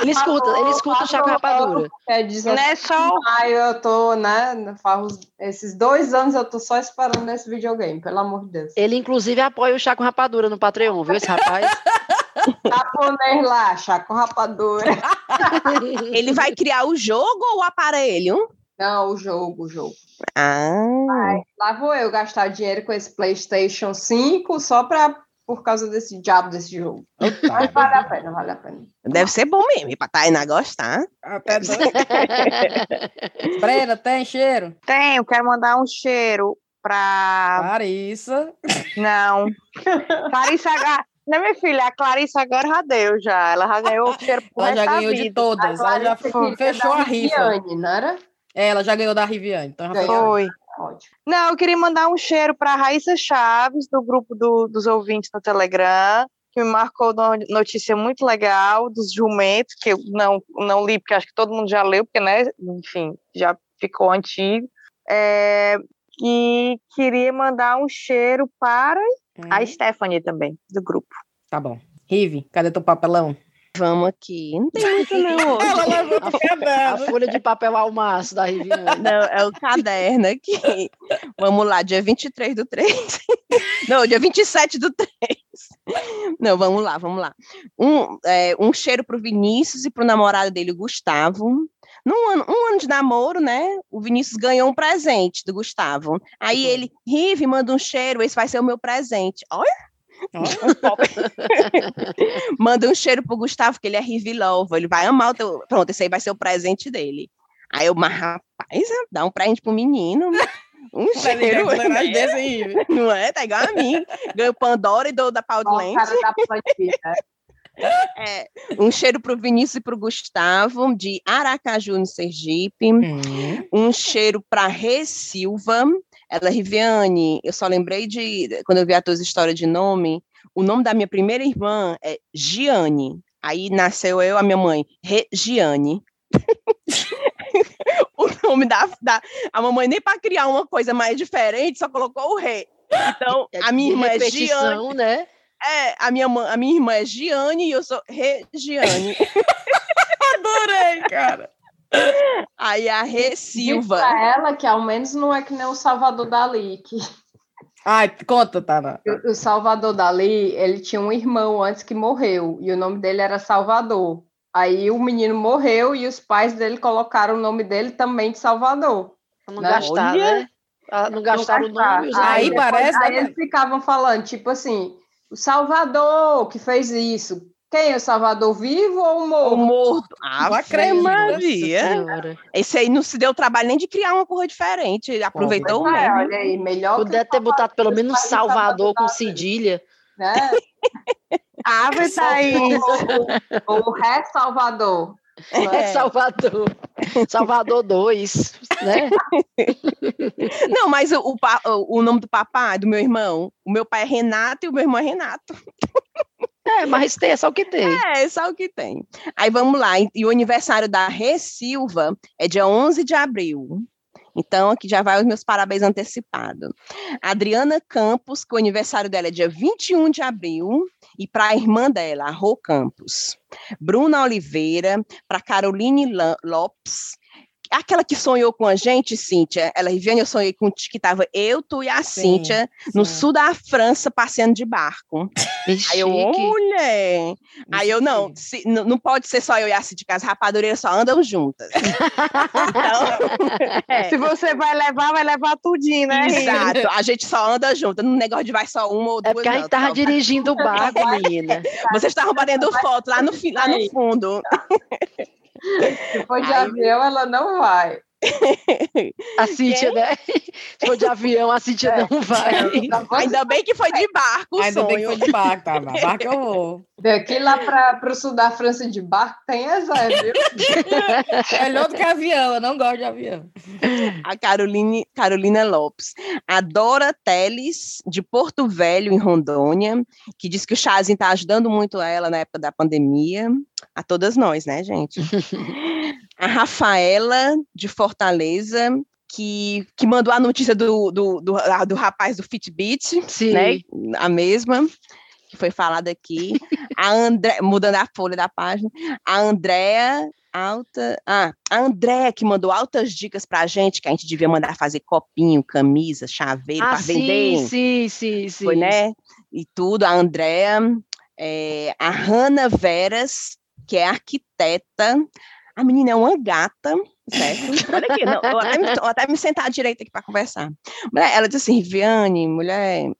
Ele escuta, ele escuta o Chaco Rapadura. É, diz Não é só Ai, eu tô, né? faz Esses dois anos eu tô só esperando esse videogame, pelo amor de Deus. Ele, inclusive, apoia o Chaco Rapadura no Patreon, viu, esse rapaz? Japonês lá, chaco rapadura. Ele vai criar o jogo ou o aparelho? Não, o jogo, o jogo. Ah, Ai, lá vou eu gastar dinheiro com esse PlayStation 5 só pra, por causa desse diabo desse jogo. Mas vale a pena, vale a pena. deve ser bom mesmo, pra Tainá gostar. Até. Brena, tem cheiro? Tenho, quero mandar um cheiro pra. Larissa. Não. Clarissa Não, minha filha, a Clarissa agora já deu, já. Ela já ganhou o cheiro Ela já ganhou de vida. todas. Ela já fechou a rifa. Viviane, não era? É, ela já ganhou da Riviane. Então já. Foi. Ótimo. Não, eu queria mandar um cheiro para Raíssa Chaves, do grupo do- dos ouvintes no Telegram, que me marcou uma notícia muito legal dos jumentos, que eu não, não li, porque acho que todo mundo já leu, porque, né, enfim, já ficou antigo. É, e queria mandar um cheiro para a Hum, Stephanie também, do grupo. Tá bom. Rive, cadê teu papelão? Vamos aqui. Não tem muito não. Ela levou A caderno. folha de papel ao maço da Riviane. Não, é o caderno aqui. Vamos lá, dia 23 do 3. Não, dia 27 do 3. Não, vamos lá, vamos lá. Um, é, um cheiro pro Vinícius e pro namorado dele, o Gustavo. Num ano, um ano de namoro, né? O Vinícius ganhou um presente do Gustavo. Aí foi? ele, Rive, manda um cheiro, esse vai ser o meu presente. Olha, Ó, manda um cheiro pro Gustavo, que ele é Rive Love, ele vai amar o teu. Pronto, esse aí vai ser o presente dele. Aí eu, mas rapaz, dá um presente pro menino. Um cheiro, né? desse aí, Rive. não é? Tá igual a mim. Ganho Pandora e dou da Ó, o Powderland. cara da. É, um cheiro pro Vinícius e pro Gustavo, de Aracaju, no Sergipe. Hum, Um cheiro pra Rê Silva. Ela, Riviane, eu só lembrei de, quando eu vi a tua história de nome, o nome da minha primeira irmã é Giane. Aí nasceu eu, a minha mãe, Regiane. o nome da, da. A mamãe, nem para criar uma coisa mais diferente, só colocou o Rê. Então, a minha irmã é Giane. né? É, a minha, mãe, a minha irmã é Giane e eu sou Regiane. adorei, cara. Aí a Diz Silva. pra ela que ao menos não é que nem o Salvador Dali, que Ai, conta, Tana. o o Salvador Dali, ele tinha um irmão antes que morreu, e o nome dele era Salvador. Aí o menino morreu e os pais dele colocaram o nome dele também de Salvador. Não Né? gastar, né? Não gastar o nome Aí nomes. parece, Aí né? eles ficavam falando, tipo assim, o Salvador que fez isso. Quem é o Salvador, vivo ou O morto? morto. Não Ah, acredito. Maria. Senhora. Esse aí não se deu trabalho nem de criar uma cor diferente. Ele aproveitou Pois é, mesmo. olha aí, melhor Puder ter botado pelo os menos de Salvador com Dali, cedilha. Né? Ave aí. Ou o Ré Salvador. É. Salvador. Salvador 2, né? Não, mas o, o, o nome do papai, do meu irmão, o meu pai é Renato e o meu irmão é Renato. É, mas tem, é só o que tem. É, só o que tem. Aí vamos lá. E o aniversário da Rê Silva é dia 11 de abril. Então, aqui já vai os meus parabéns antecipados. Adriana Campos, que o aniversário dela é dia 21 de abril, e para a irmã dela, a Rô Campos. Bruna Oliveira, para Caroline Lopes, aquela que sonhou com a gente, Cíntia. Ela, Viviane, eu sonhei com que estava eu, tu e a Sim, Cíntia no sim. sul da França passeando de barco. Vixe, Aí eu, mulher. Aí eu, não, se- não pode ser só eu e a Cid, que as rapadureiras só andam juntas. então, é, Se você vai levar, vai levar tudinho, né? Exato. A gente só anda junto. No negócio de vai só uma ou duas. É porque a não, gente tava não. dirigindo o barco, menina. Vocês estavam batendo foto lá no, lá no fundo. Se for de Ai, avião, ela não vai. A Cíntia, né? Se for de avião, a Cintia É, não vai. Ainda bem que foi de barco Ainda bem que sonho. foi de barco, tá? Mas barco eu vou. Daqui lá para o sul da França de barco tem essa, viu? Melhor do que avião, eu não gosto de avião. A Caroline, Carolina Lopes. A Dora Teles, de Porto Velho, em Rondônia, que diz que o chazinho está ajudando muito ela na época da pandemia. A todas nós, né, gente? A Rafaela, de Fortaleza, que, que mandou a notícia do, do, do, ah, do rapaz do Fitbit, Sim. né? A mesma, que foi falada aqui. A André, mudando a folha da página. A Andréa Alta. Ah, a Andréa que mandou altas dicas pra gente, que a gente devia mandar fazer copinho, camisa, chaveiro Ah, para vender. sim, sim, sim, sim. Foi, né? E tudo. A Andréa, é, a Hanna Veras, que é arquiteta. A menina é uma gata, certo? Olha aqui, não, eu vou até me, até me sentar direito aqui para conversar. Mulher, ela disse assim, Viane, mulher,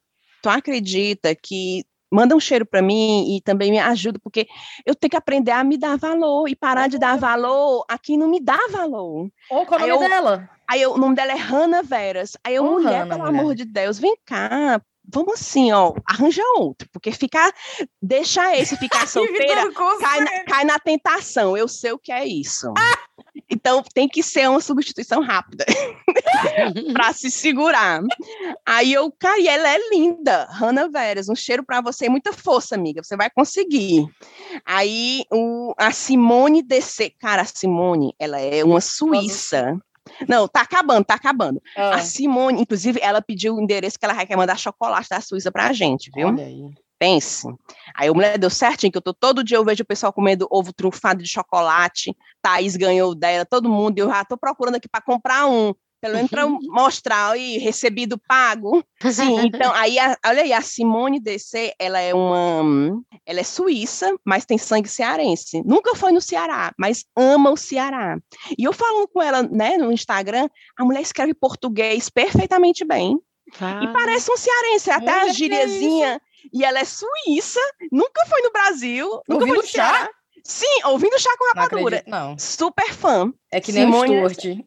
tu acredita que manda um cheiro para mim e também me ajuda, porque eu tenho que aprender a me dar valor e parar de dar valor a quem não me dá valor. Ou qual é o nome eu- dela? Aí eu- o nome dela é Hanna Veras. Aí eu, Ô, mulher, Hannah, pelo mulher. amor de Deus, vem cá. Vamos assim, ó, arranja outro, porque ficar, deixa esse ficar solteira, cai na, cai na tentação. Eu sei o que é isso. Então tem que ser uma substituição rápida para se segurar. Aí eu caí, ela é linda, Hanna Veras, um cheiro para você, muita força, amiga, você vai conseguir. Aí o, a Simone DC, cara, a Simone, ela é uma suíça. Não, tá acabando, tá acabando. Ah, A Simone, inclusive, ela pediu o endereço que ela quer mandar chocolate da Suíça pra gente, viu? olha aí. Pense. Aí a mulher deu certinho, que eu tô todo dia eu vejo o pessoal comendo ovo trufado de chocolate. Thaís ganhou dela, todo mundo. e Eu já tô procurando aqui para comprar um. Pelo menos para mostrar aí, recebido pago. Sim, então, aí, a- olha aí, a Simone DC, ela é uma. Ela é suíça, mas tem sangue cearense. Nunca foi no Ceará, mas ama o Ceará. E eu falando com ela, né, no Instagram, a mulher escreve português perfeitamente bem. E parece um cearense, até Olha a gíriazinha. E ela é suíça, nunca foi no Brasil, nunca Ouvindo foi no chá? Ceará. Sim, ouvindo chá com Não rapadura. acredito, não. Super fã. É que nem Simone- o Stuart.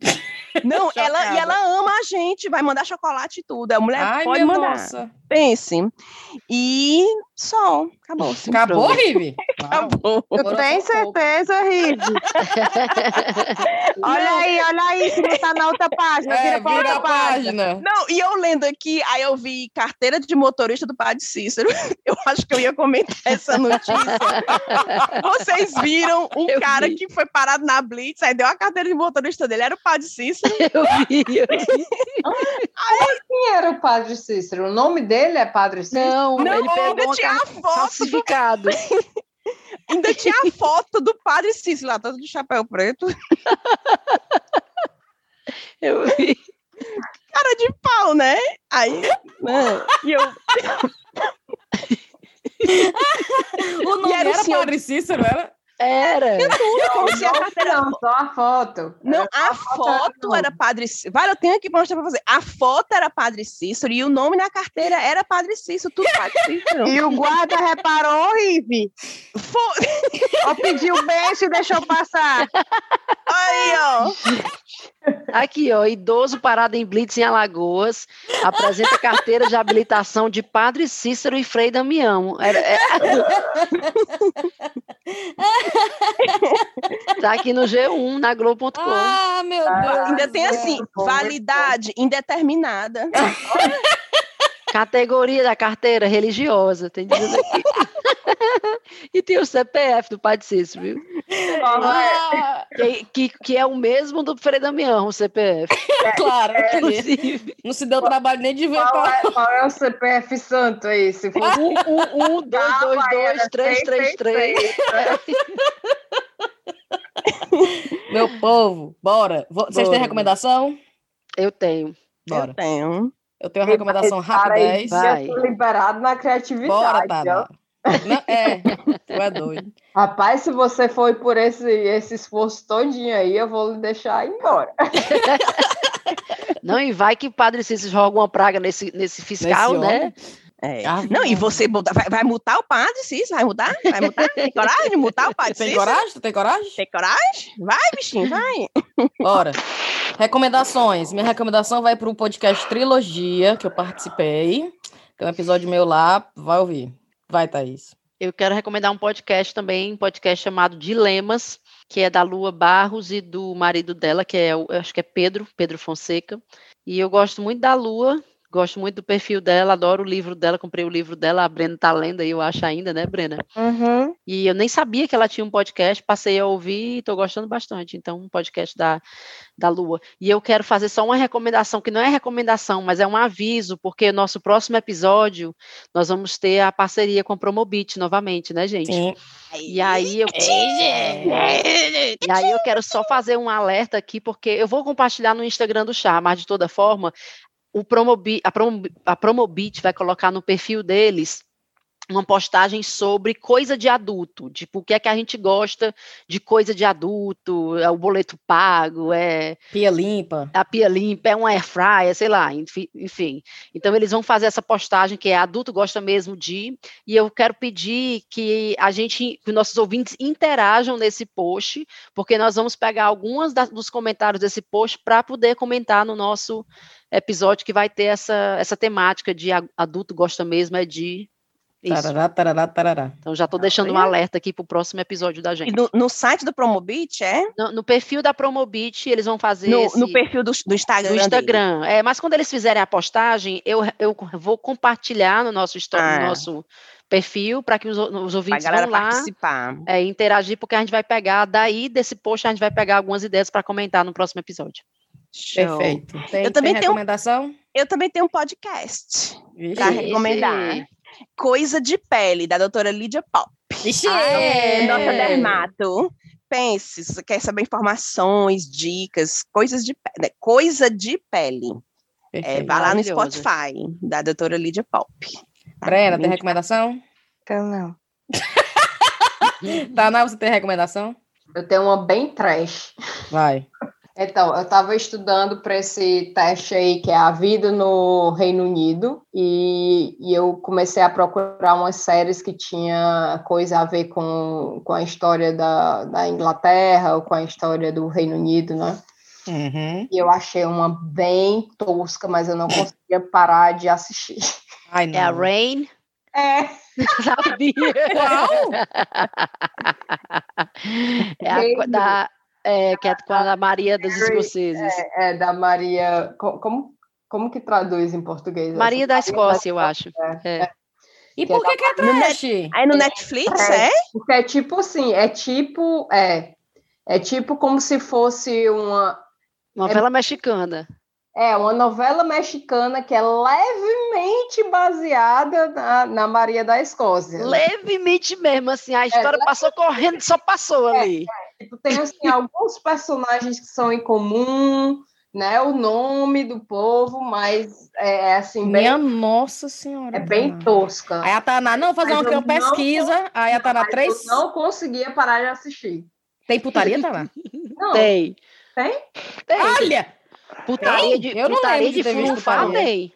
Não, ela, e ela ama a gente, vai mandar chocolate e tudo. A mulher Ai, pode mandar. nossa. Pense. E só, acabou. sim, Acabou. Rive? Acabou. Tu tem certeza, Rive? olha aí, olha aí, se não tá na outra página, É, vira pra vira a outra página. página. Não, e eu lendo aqui, aí eu vi carteira de motorista do Padre Cícero. Eu acho que eu ia comentar essa notícia. Vocês viram um Eu cara vi. que foi parado na Blitz, aí deu a carteira de motorista dele, era o Padre Cícero. Eu vi, eu vi. Quem era o Padre Cícero? O nome dele é Padre Cícero? Não, Não, ele pegou tinha a foto do. Ainda tinha a foto do Padre Cícero lá, todo de chapéu preto. Eu vi. Cara de pau, né? Aí, né? E eu, O nome era o era senhor- Padre Cícero, era? Era. como se a carteira Não, só a foto. Não, Era a foto, foto não. era Padre Cícero. Vale, eu tenho aqui pra mostrar pra você. A foto era Padre Cícero e o nome na carteira era Padre Cícero, tudo Padre Cícero. E o guarda reparou, Rive? Foi. Ou pediu beijo e deixou passar? Aí, ó. Aqui, ó, idoso parado em Blitz em Alagoas, apresenta carteira de habilitação de Padre Cícero e Frei Damião. Era, é... tá aqui no G1, na Globo.com. Ah, meu Deus. Ainda tem assim, validade indeterminada. Categoria da carteira religiosa, tem dizendo aqui. e tem o CPF do Padre Cícero, viu? Ah, Que, que, que é o mesmo do Frei Damião, o CPF. claro. Inclusive. Não se deu trabalho nem de ver Qual qual. é, qual é o CPF santo aí? Se for Um, um, um, dois, Ah, dois, vai, dois, era três, três, três. Meu povo, bora. Vo- Vocês têm recomendação? Eu tenho. Bora. Eu tenho. Eu tenho uma recomendação rapidez. Vai. eu tô liberado na criatividade. Bora, ó. Não, é, tu é doido. Rapaz, se você foi por esse, esse esforço todinho aí, eu vou lhe deixar ir embora. Não, e vai que Padre Cícero joga uma praga nesse, nesse fiscal, Nesse né? homem. É. Ah, Não, e você muda- vai, vai mutar o padre, sim? Vai mudar? Vai mutar? Tem coragem de mutar o padre? Tem Cícero? coragem? Tu tem coragem? Tem coragem? Vai, bichinho, vai. Bora. Recomendações. Minha recomendação vai para o podcast Trilogia, que eu participei. Tem um episódio meu lá, vai ouvir. Vai, Thaís. Eu quero recomendar um podcast também, um podcast chamado Dilemas, que é da Lua Barros e do marido dela, que é, acho que é Pedro, Pedro Fonseca. E eu gosto muito da Lua, Gosto muito do perfil dela, adoro o livro dela, comprei o livro dela, a Brena tá lendo aí, eu acho ainda, né, Brena? Uhum. E eu nem sabia que ela tinha um podcast, passei a ouvir e tô gostando bastante. Então, um podcast da, da Lua. E eu quero fazer só uma recomendação, que não é recomendação, mas é um aviso, porque nosso próximo episódio nós vamos ter a parceria com a Promobit novamente, né, gente? Sim. E aí eu. E aí eu quero só fazer um alerta aqui, porque eu vou compartilhar no Instagram do Chá, mas de toda forma, o Promobi, a, Prom, a Promobit vai colocar no perfil deles uma postagem sobre coisa de adulto, tipo, o que é que a gente gosta de coisa de adulto, é o boleto pago, é... Pia limpa. A pia limpa, é um air fryer, sei lá, enfim. Então, eles vão fazer essa postagem que é adulto gosta mesmo de, e eu quero pedir que a gente, que nossos ouvintes interajam nesse post, porque nós vamos pegar algumas das, dos comentários desse post para poder comentar no nosso episódio que vai ter essa, essa temática de adulto gosta mesmo é de isso. Tarará, tarará, tarará. Então já estou deixando um alerta aqui para o próximo episódio da gente. E no, no site do Promobit, é? No, no, perfil da Promobit, eles vão fazer. No, esse, no perfil do, do Instagram. Do Instagram. É, mas quando eles fizerem a postagem, eu, eu vou compartilhar no nosso, ah. no nosso perfil para que os, os ouvintes vão lá participar. É, interagir, porque a gente vai pegar, daí desse post, a gente vai pegar algumas ideias para comentar no próximo episódio. Show. Perfeito. Tem, eu também tem tenho recomendação? Eu também tenho um podcast para recomendar. Coisa de Pele, da doutora Lídia Pop. Ixi, ah, é. Nossa dermato. Pense, se você quer saber informações, dicas, coisas de pele. Né? Coisa de pele. É, vai lá no Spotify, da doutora Lídia Pop. Tá? Brena, tem recomendação? Então não. Taná, você tem recomendação? Eu tenho uma bem trash. Vai. Então, eu estava estudando para esse teste aí, que é a vida no Reino Unido, e, e, eu comecei a procurar umas séries que tinha coisa a ver com, com a história da, da Inglaterra ou com a história do Reino Unido, né? Uhum. E eu achei uma bem tosca, mas eu não conseguia parar de assistir. Ai, não. É a Rain? É. Sabia. Qual? é a, da, é, que é com a Maria dos Escoceses. É, é, da Maria. Como, como que traduz em português? Maria da Escócia, eu acho. É. é. E por que, que é trash? Aí no Netflix, é? Porque é tipo assim, é tipo. É, é tipo como se fosse uma. Novela mexicana. É, uma novela mexicana que é levemente baseada na, na Maria da Escócia. Levemente mesmo, assim, a história é, passou correndo, só passou ali. É, Tipo, tem assim, alguns personagens que são em comum, né? O nome do povo, mas é, é assim, bem. Minha nossa senhora. É bem tosca. Aí a Taná, não, fazer uma, uma pesquisa, não, aí a Taná três. Eu não conseguia parar de assistir. Tem putaria, Taná? Não. Tem. Tem? Tem. Olha! Putaria de, eu putaria não de, de furunfar, tem.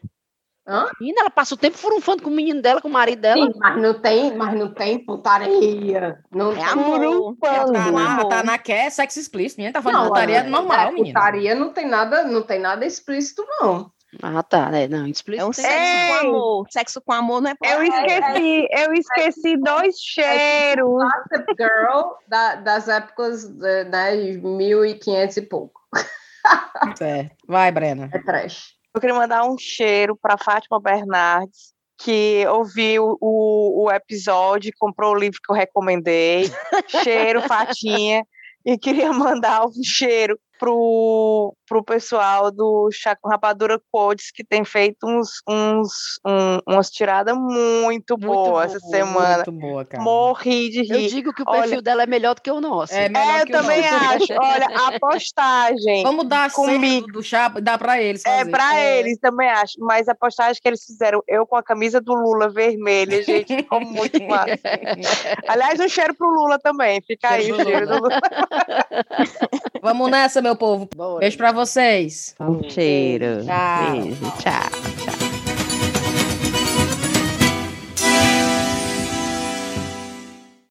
Hã? Menina, ela passa o tempo furunfando com o menino dela, com o marido dela. Sim, mas não tem, mas não tem putaria. Não é tem amor. Tá na, tá na quer sexo explícito. Menina, tá falando não, putaria é, normal, é, menina. Putaria não tem nada, não tem nada explícito, não. Ah, tá. É, não, explícito. É um sexo Ei. com amor. Sexo com amor não é Eu esqueci, eu esqueci dois cheiros. É tipo Girl da, das épocas de, né, 1500 e pouco. Certo. Vai, Brena. É trash. Eu queria mandar um cheiro para Fátima Bernardes, que ouviu o, o episódio, comprou o livro que eu recomendei. cheiro, Fatinha. E queria mandar um cheiro pro, pro pessoal do Chá com Rapadura Codes, que tem feito uns, uns, um, umas tiradas muito, muito boas essa semana. Muito boa, cara. Morri de rir. Eu digo que o perfil Olha, dela é melhor do que o nosso. É, é eu também acho. Olha, a postagem. Vamos dar comigo do chá, dá para eles. É, fazer. É, para é. eles também acho. Mas a postagem que eles fizeram, eu com a camisa do Lula vermelha, gente, ficou muito massa. Aliás, um cheiro pro Lula também. Fica aí o cheiro do Lula. Vamos nessa, meu povo. Bora. Beijo pra vocês. Um cheiro. Tchau. Beijo. Tchau. Tchau.